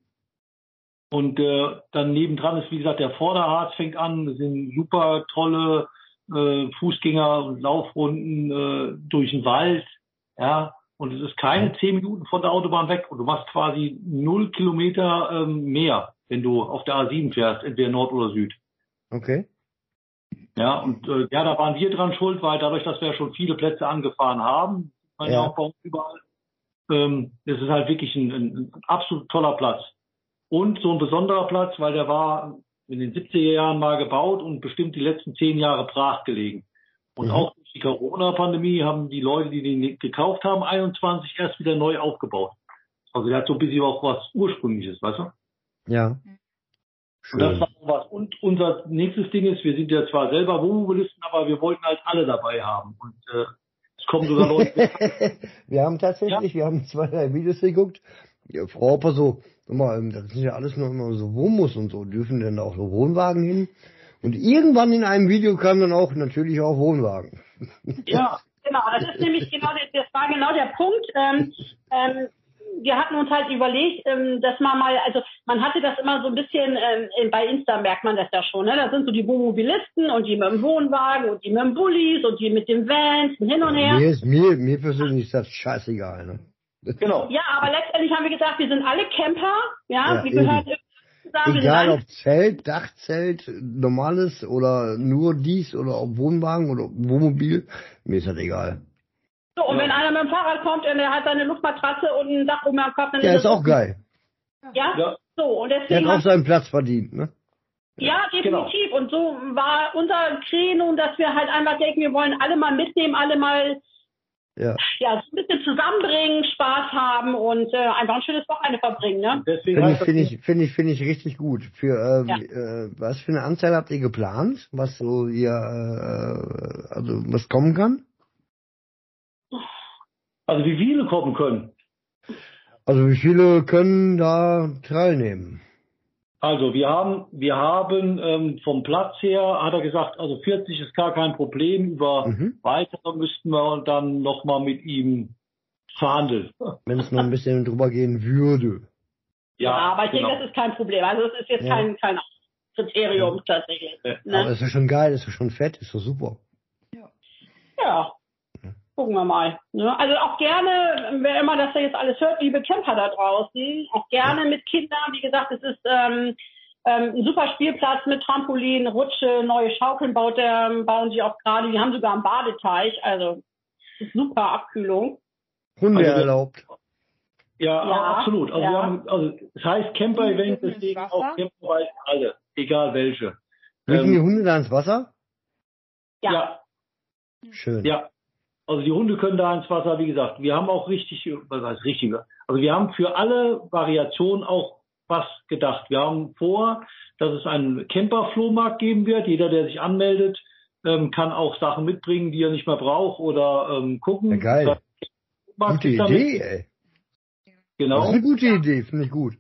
Und äh, dann nebendran ist, wie gesagt, der Vorderharz fängt an. Das sind super tolle äh, Fußgänger- und Laufrunden äh, durch den Wald. Ja, und es ist keine zehn Minuten von der Autobahn weg. Und du machst quasi null Kilometer ähm, mehr, wenn du auf der A7 fährst, entweder Nord oder Süd. Okay. Ja, und äh, ja, da waren wir dran schuld, weil dadurch, dass wir schon viele Plätze angefahren haben, man ja. Ja. auch bei uns überall, ähm, es ist halt wirklich ein, ein, ein absolut toller Platz. Und so ein besonderer Platz, weil der war in den 70er Jahren mal gebaut und bestimmt die letzten zehn Jahre brach gelegen. Und Mhm. auch durch die Corona-Pandemie haben die Leute, die den gekauft haben, 21 erst wieder neu aufgebaut. Also der hat so ein bisschen auch was Ursprüngliches, weißt du? Ja. Und das Schön. war was. Und unser nächstes Ding ist, wir sind ja zwar selber Wohnmobilisten, aber wir wollten halt alle dabei haben. Und äh, es kommen sogar Leute. wir haben tatsächlich, wir haben zwei, drei Videos geguckt. Ja, Frau Hopper so, guck mal, ähm, das sind ja alles nur immer so Wohnmus und so, dürfen denn auch so Wohnwagen hin? Und irgendwann in einem Video kam dann auch natürlich auch Wohnwagen. ja, Genau, das ist nämlich genau, der, das war genau der Punkt. Ähm, ähm, wir hatten uns halt überlegt, ähm, dass man mal, also man hatte das immer so ein bisschen, ähm, bei Insta merkt man das ja schon, ne? Da sind so die Wohnmobilisten und die mit dem Wohnwagen und die mit dem Bullis und die mit dem Vans und hin und her. Mir ist, mir, mir persönlich ist das scheißegal, ne? Genau. Ja, aber letztendlich haben wir gesagt, wir sind alle Camper, ja, Ja, wir eben. gehören zusammen. Egal ob Zelt, Dachzelt, normales oder nur dies oder ob Wohnwagen oder Wohnmobil, mir ist das egal. So, und Ja. wenn einer mit dem Fahrrad kommt und er hat seine Luftmatratze und ein Dach oben am Kopf, dann Ja, ist ist das auch geil. Ja? Ja. So, und Der deswegen hat auch seinen Platz verdient, ne? Ja, Genau. definitiv. Und so war unser Credo, dass wir halt einfach denken, wir wollen alle mal mitnehmen, alle mal Ja. ja, so ein bisschen zusammenbringen, Spaß haben und äh, einfach ein schönes Wochenende verbringen. Ne? Finde ich, finde ich, finde ich, finde ich richtig gut. Für äh, Ja. äh, was für eine Anzahl habt ihr geplant? Was so ihr äh, also was kommen kann? Also wie viele kommen können. Also wie viele können da teilnehmen? Also wir haben, wir haben ähm, vom Platz her, hat er gesagt, also 40 ist gar kein Problem. Über Mhm. weitere müssten wir dann nochmal mit ihm verhandeln. Wenn es noch ein bisschen drüber gehen würde. Ja, aber ich genau. denke, das ist kein Problem. Also es ist jetzt Ja. kein, kein Kriterium tatsächlich. Ja. Aber Ne? ist doch schon geil, ist doch schon fett, ist doch super. Ja. Gucken wir mal. Ne? Also auch gerne, wer immer das jetzt alles hört, liebe Camper da draußen, auch gerne mit Kindern. Wie gesagt, es ist ähm, ähm, ein super Spielplatz mit Trampolin, Rutsche, neue Schaukeln baut der, bauen sie auch gerade. Die haben sogar einen Badeteich, also es ist super Abkühlung. Hunde Also erlaubt. Ja, Ja, absolut. Also, ja. wir haben, also es heißt Camper-Event, deswegen auch Camper alle, egal welche. Müssen die Ähm, Hunde da ins Wasser? Ja. ja, Schön. Ja, also die Hunde können da ins Wasser, wie gesagt. Wir haben auch richtig, was heißt richtig, also wir haben für alle Variationen auch was gedacht. Wir haben vor, dass es einen Camper-Flohmarkt geben wird. Jeder, der sich anmeldet, ähm, kann auch Sachen mitbringen, die er nicht mehr braucht oder ähm, gucken. Ja, geil. Das Gute Idee, ey. Das Genau. ist eine gute Idee, finde ich gut.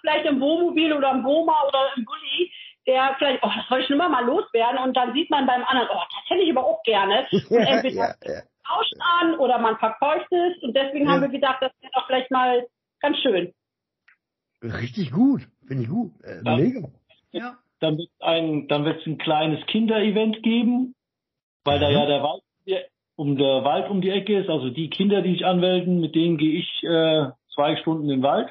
vielleicht im Wohnmobil oder im Woma oder im Bulli, der vielleicht, oh, das soll ich schon immer mal loswerden und dann sieht man beim anderen, oh, das hätte ich aber auch gerne. Und entweder ja, ja. Tauscht an oder man verkauft es und deswegen Ja. haben wir gedacht, das wäre doch vielleicht mal ganz schön. Richtig gut, finde ich gut. Äh, Ja. Mega. Ja. Dann wird ein, dann wird es ein kleines Kinderevent geben, weil da Mhm. ja der Wald um der Wald um die Ecke ist. Also die Kinder, die sich anmelden, mit denen gehe ich äh, zwei Stunden in den Wald.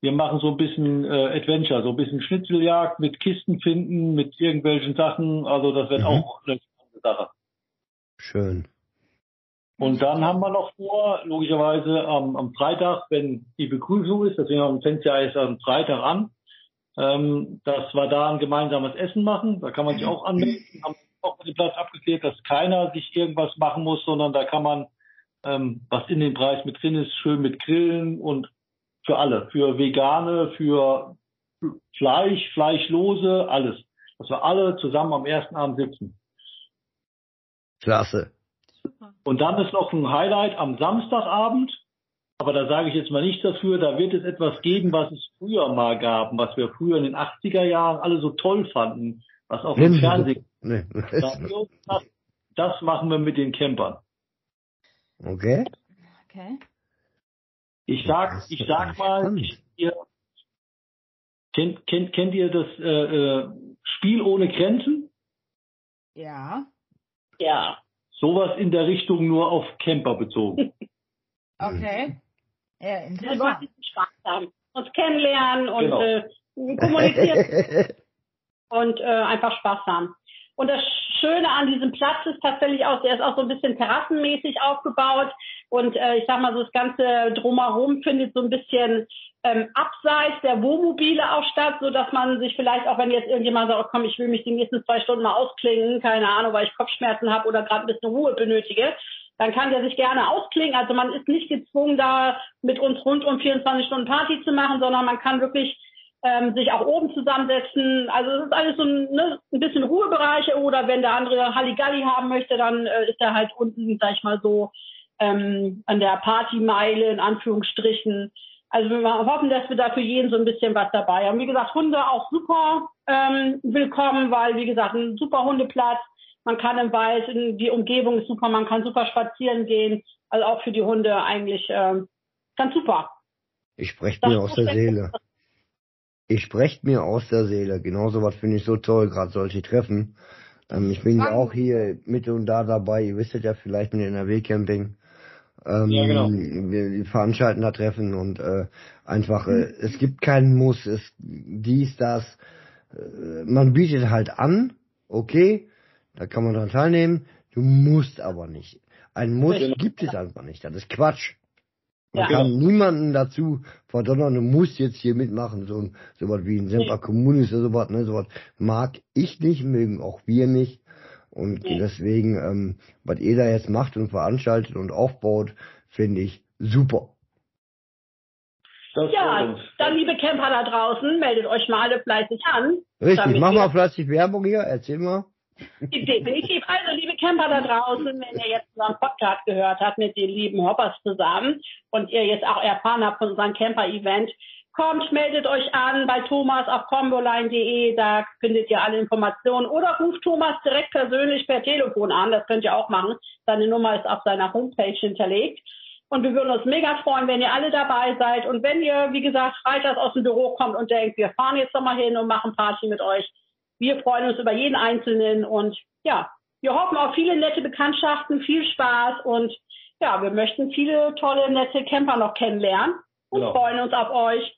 Wir machen so ein bisschen äh, Adventure, so ein bisschen Schnitzeljagd mit Kisten finden, mit irgendwelchen Sachen. Also das wird Mhm. auch eine spannende Sache. Schön. Und dann haben wir noch vor, logischerweise am, am Freitag, wenn die Begrüßung ist, deswegen fängt ja erst am Freitag an, ähm, dass wir da ein gemeinsames Essen machen. Da kann man sich auch anmelden. Haben auch den Platz abgeklärt, dass keiner sich irgendwas machen muss, sondern da kann man, ähm, was in dem Preis mit drin ist, schön mit Grillen und für alle, für Vegane, für Fleisch, Fleischlose, alles. Dass wir alle zusammen am ersten Abend sitzen. Klasse. Und dann ist noch ein Highlight am Samstagabend. Aber da sage ich jetzt mal nichts dafür. Da wird es etwas geben, was es früher mal gab, was wir früher in den 80er Jahren alle so toll fanden, was auch im Fernsehen. Nee. Das, das machen wir mit den Campern. Okay. Okay. Ich sag, ich sag mal, ihr, Kennt, kennt, kennt ihr das äh, äh, Spiel ohne Grenzen? Ja. Ja. Sowas in der Richtung nur auf Camper bezogen. Okay. Ja, Wir interessant. wollten Spaß haben. Uns kennenlernen und Genau. äh, kommunizieren und äh, einfach Spaß haben. Und das Schöne an diesem Platz ist tatsächlich auch, der ist auch so ein bisschen terrassenmäßig aufgebaut und äh, ich sag mal so das ganze drumherum findet so ein bisschen ähm, abseits der Wohnmobile auch statt, so dass man sich vielleicht auch, wenn jetzt irgendjemand sagt, oh, komm, ich will mich die nächsten zwei Stunden mal ausklingen, keine Ahnung, weil ich Kopfschmerzen habe oder gerade ein bisschen Ruhe benötige, dann kann der sich gerne ausklingen. Also man ist nicht gezwungen, da mit uns rund um 24 Stunden Party zu machen, sondern man kann wirklich ähm, sich auch oben zusammensetzen. Also es ist alles so ein, ne, ein bisschen Ruhebereiche oder wenn der andere Halligalli haben möchte, dann äh, ist er halt unten, sag ich mal so, ähm, an der Partymeile in Anführungsstrichen. Also wir hoffen, dass wir da für jeden so ein bisschen was dabei haben. Wie gesagt, Hunde auch super ähm, willkommen, weil wie gesagt, ein super Hundeplatz. Man kann im Wald, die Umgebung ist super, man kann super spazieren gehen. Also auch für die Hunde eigentlich ähm, ganz super. Ich spreche mir aus der Seele. Ich spreche mir aus der Seele. Genauso was finde ich so toll, gerade solche Treffen. Ähm, ich bin ja auch hier mit und da dabei. Ihr wisst ja vielleicht mit NRW-Camping. Ähm, Ja, genau. Wir veranstalten da Treffen und äh, einfach, äh, es gibt keinen Muss, es dies, das. Äh, man bietet halt an, okay, da kann man dran teilnehmen. Du musst aber nicht. Ein Muss Richtig. gibt es einfach nicht. Das ist Quatsch. Man Ja. kann niemanden dazu verdonnern, du musst jetzt hier mitmachen, so, ein- so was wie ein Semper Kommunis oder sowas, ne, sowas mag ich nicht, mögen auch wir nicht. Und Nee. deswegen, ähm, was ihr da jetzt macht und veranstaltet und aufbaut, finde ich super. Das Ja, dann liebe Camper da draußen, meldet euch mal alle fleißig an. Richtig, mach wir- mal fleißig Werbung hier, erzähl mal. Definitiv. Also, liebe Camper da draußen, wenn ihr jetzt unseren Podcast gehört habt mit den lieben Hoppers zusammen und ihr jetzt auch erfahren habt von unserem Camper-Event, kommt, meldet euch an bei Thomas auf comboline.de, da findet ihr alle Informationen oder ruft Thomas direkt persönlich per Telefon an, das könnt ihr auch machen. Seine Nummer ist auf seiner Homepage hinterlegt. Und wir würden uns mega freuen, wenn ihr alle dabei seid. Und wenn ihr, wie gesagt, freitags aus dem Büro kommt und denkt, wir fahren jetzt nochmal hin und machen Party mit euch. Wir freuen uns über jeden Einzelnen und ja, wir hoffen auf viele nette Bekanntschaften, viel Spaß und ja, wir möchten viele tolle, nette Camper noch kennenlernen und Genau. freuen uns auf euch.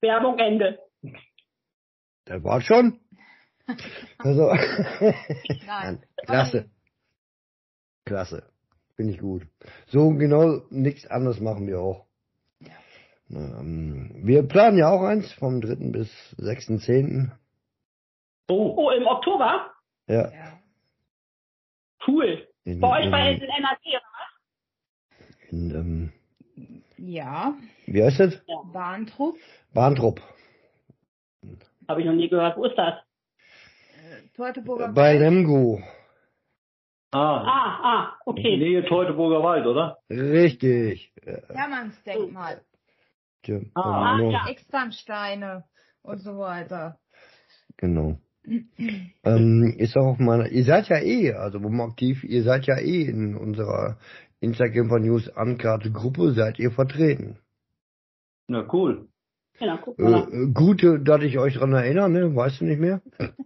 Werbung Ende. Das war schon. Also, Nein. klasse. Klasse. Finde ich gut. So genau nichts anderes machen wir auch. Ähm, wir planen ja auch eins vom 3. bis 6.10. Oh, Oh, im Oktober? Ja. Ja. Cool. In, Bei euch bei in, den NRW, oder was? in, ähm, Ja. wie heißt das? Bahntrupp. Bahntrupp. Habe ich noch nie gehört. Wo ist das? Äh, Teutoburger Bei Wald. Lemgo. Ah, ah, ah, in okay. Nähe Teutoburger Wald, oder? Richtig. Ja, Hermannsdenkmal. Tja, Ah, genau. ja. Externsteine und so weiter. genau. Ähm, ist auch auf meiner, ihr seid ja eh, also wo man aktiv, ihr seid ja eh in unserer Instagram News Ankarte Gruppe, seid ihr vertreten. Na cool. Genau, guck Äh, mal. äh, gut, dass ich euch dran erinnere, ne? Weißt du nicht mehr?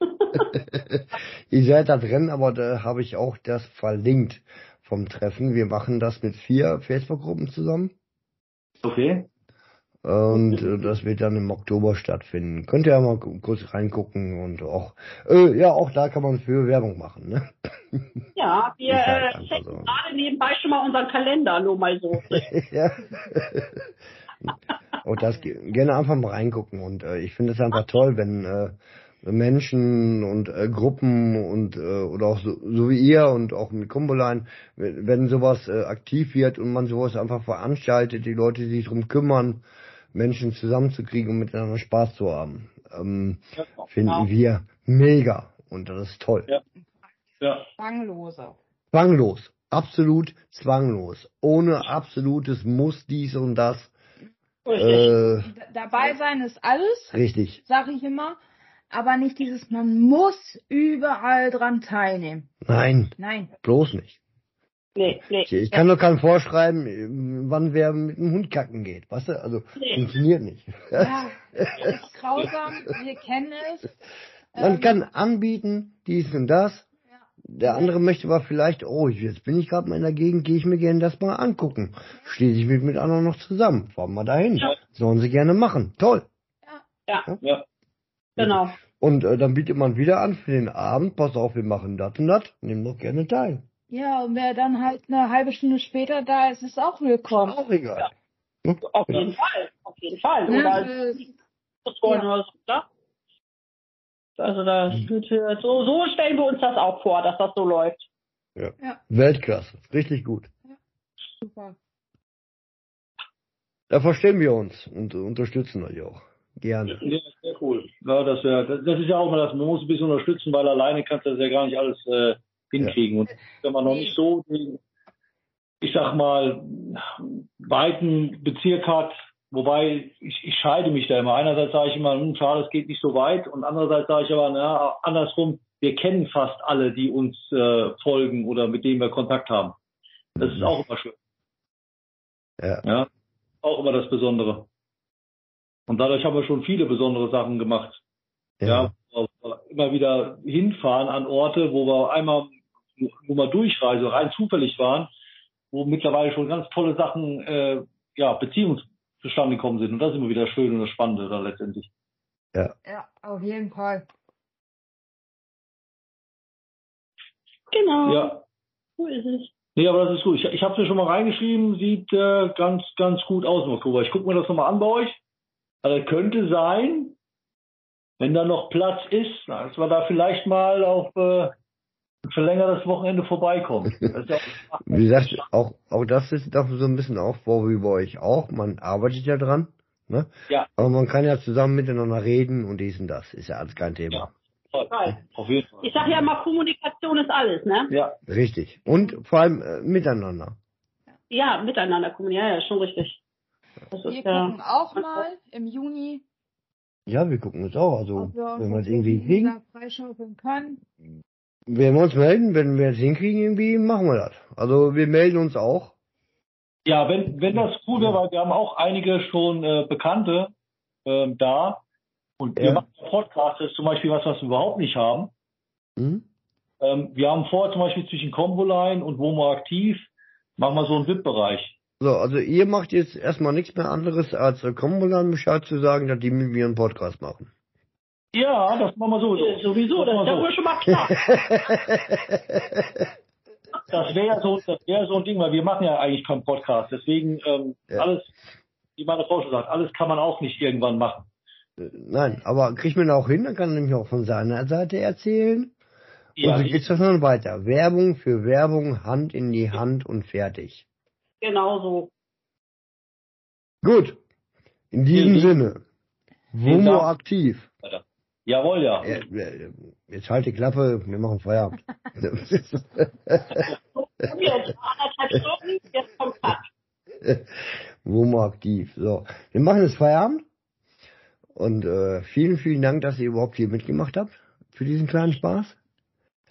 ihr seid da drin, aber da habe ich auch das verlinkt vom Treffen. Wir machen das mit vier Facebook-Gruppen zusammen. Okay. Und äh, das wird dann im Oktober stattfinden. Könnt ihr ja mal ku- kurz reingucken und auch, äh, ja, auch da kann man für Werbung machen, ne? Ja, wir äh, checken so. gerade nebenbei schon mal unseren Kalender, nur mal so. ja. und das ge- gerne einfach mal reingucken. Und äh, ich finde es einfach toll, wenn äh, Menschen und äh, Gruppen und äh, oder auch so, so wie ihr und auch mit Kumbolein, wenn wenn sowas äh, aktiv wird und man sowas einfach veranstaltet, die Leute sich drum kümmern, Menschen zusammenzukriegen und miteinander Spaß zu haben. Ähm, finden Genau. wir mega und das ist toll. Ja. Ja. Zwanglos, absolut zwanglos, ohne absolutes Muss dies und das. Richtig. Äh, Dabei sein ist alles, richtig. sag ich immer. Aber nicht dieses, man muss überall dran teilnehmen. Nein, Nein. bloß nicht. Nee, nee. Ich kann doch keinem vorschreiben, wann wer mit dem Hund kacken geht. Weißt du? Also, Nee. funktioniert nicht. Ja, ist grausam, wir kennen es. Man Ähm, kann anbieten, dies und das. Ja. Der andere möchte aber vielleicht, oh, jetzt bin ich gerade mal in der Gegend, gehe ich mir gerne das mal angucken. Stehe ich mit, mit anderen noch zusammen. Fahren wir dahin. Ja. Sollen sie gerne machen. Toll. Ja, Ja. Genau. Und äh, dann bietet man wieder an für den Abend, pass auf, wir machen das und das, nimm doch gerne teil. Ja, und wer dann halt eine halbe Stunde später da ist, ist auch willkommen. Auch egal. Auf jeden Fall. Auf jeden Fall. Ne? Oder Ja. oder so, ne? Also das Mhm. so, so stellen wir uns das auch vor, dass das so läuft. Weltklasse. Richtig gut. Super. Da verstehen wir uns und unterstützen euch auch. Gerne. Ja, sehr cool. Ja, das, wär, das, das ist ja auch mal das, man muss ein bisschen unterstützen, weil alleine kannst du das ja gar nicht alles äh, hinkriegen. Und wenn man noch nicht so den, ich sag mal, weiten Bezirk hat, wobei ich, ich scheide mich da immer. Einerseits sage ich immer, hm, schade, es geht nicht so weit und andererseits sage ich aber, na, andersrum, wir kennen fast alle, die uns äh, folgen oder mit denen wir Kontakt haben. Das ist auch immer schön. Ja. Ja, auch immer das Besondere. Und dadurch haben wir schon viele besondere Sachen gemacht. Ja, wo wir immer wieder hinfahren an Orte, wo wir einmal, wo wir durchreise, rein zufällig waren, wo mittlerweile schon ganz tolle Sachen, äh, ja, Beziehungen zustande gekommen sind. Und das ist immer wieder schön und das Spannende dann letztendlich. Ja, auf jeden Fall. Genau. Ja. So ist es. Nee, aber das ist gut. Ich, ich habe es mir schon mal reingeschrieben, sieht äh, ganz, ganz gut aus im Oktober. Ich gucke mir das nochmal an bei euch. Also könnte sein, wenn da noch Platz ist, dass wir da vielleicht mal auf äh, ein verlängertes Wochenende vorbeikommen. Ja Wie gesagt, auch, auch das ist doch so ein bisschen Aufbau wie bei euch auch. Man arbeitet ja dran. Ne? Ja. Aber man kann ja zusammen miteinander reden und dies und das. Ist ja alles kein Thema. Fall. auf jeden Fall. Ich sag ja immer, Kommunikation ist alles, ne? Ja, Richtig. Und vor allem äh, miteinander. Ja, miteinander kommunizieren, ja, ja, schon richtig. Das Wir ist ja. gucken auch mal im Juni, Ja, wir gucken uns auch. Also, wir wenn wir es irgendwie kriegen, wieder freischaufeln können. werden wir uns melden. Wenn wir es hinkriegen, irgendwie, machen wir das. Also, wir melden uns auch. Ja, wenn, wenn das cool wäre, weil wir haben auch einige schon äh, Bekannte ähm, da. Und wir Ja. machen einen Podcast, das ist zum Beispiel was, was wir überhaupt nicht haben. Hm? Ähm, wir haben vor, zum Beispiel zwischen Comboline und Womo aktiv, machen wir so einen VIP-Bereich. So, also ihr macht jetzt erstmal nichts mehr anderes, als äh, Kombulan Bescheid zu sagen, dass die mit mir einen Podcast machen. Ja, das machen wir so. Äh, Sowieso, das ist ja so. wohl schon mal klar. Das wäre ja so, das wäre so ein Ding, weil wir machen ja eigentlich keinen Podcast. Deswegen ähm, Ja. alles, wie meine Frau schon sagt, alles kann man auch nicht irgendwann machen. Äh, Nein, aber kriegt man auch hin, dann kann er nämlich auch von seiner Seite erzählen. Ja, und so geht's das dann weiter. Werbung für Werbung, Hand in die Hand und fertig. Genau so. Gut. In diesem Vielen Sinne. Womo aktiv. jawohl, ja. Äh, äh, Jetzt halt die Klappe, wir machen Feierabend. Womo aktiv. So, wir machen jetzt Feierabend. Und äh, vielen, vielen Dank, dass ihr überhaupt hier mitgemacht habt für diesen kleinen Spaß.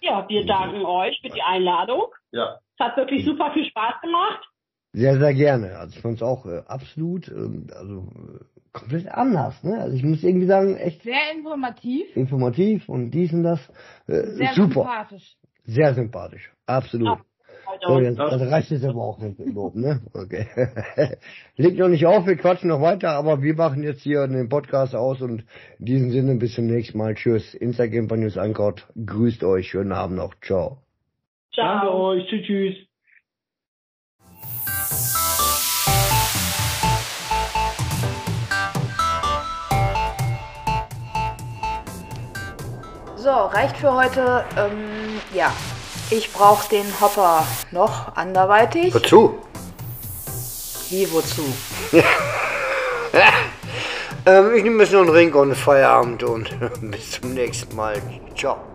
Ja, wir danken euch für die Einladung. Ja. Es hat wirklich super viel Spaß gemacht. Sehr, sehr gerne. Also ich fand es auch äh, absolut, ähm, also äh, komplett anders. Ne? Also ich muss irgendwie sagen, echt Sehr informativ, informativ und dies und das. Äh, sehr super, sympathisch. sehr sympathisch. Absolut. Ja. So, Also, jetzt, reicht es aber auch nicht überhaupt, ne? Okay. Legt noch nicht auf, wir quatschen noch weiter, aber wir machen jetzt hier den Podcast aus und in diesem Sinne bis zum nächsten Mal. Tschüss. Instagram bei News Ankaut. Grüßt euch. Schönen Abend noch. Ciao. Danke ciao. euch. Tschüss, tschüss. So, reicht für heute. Ähm, ja, ich brauche den Hopper noch anderweitig. Wozu? Wie, wozu? Ähm, ich nehme jetzt noch einen Ring und Feierabend und bis zum nächsten Mal. Ciao.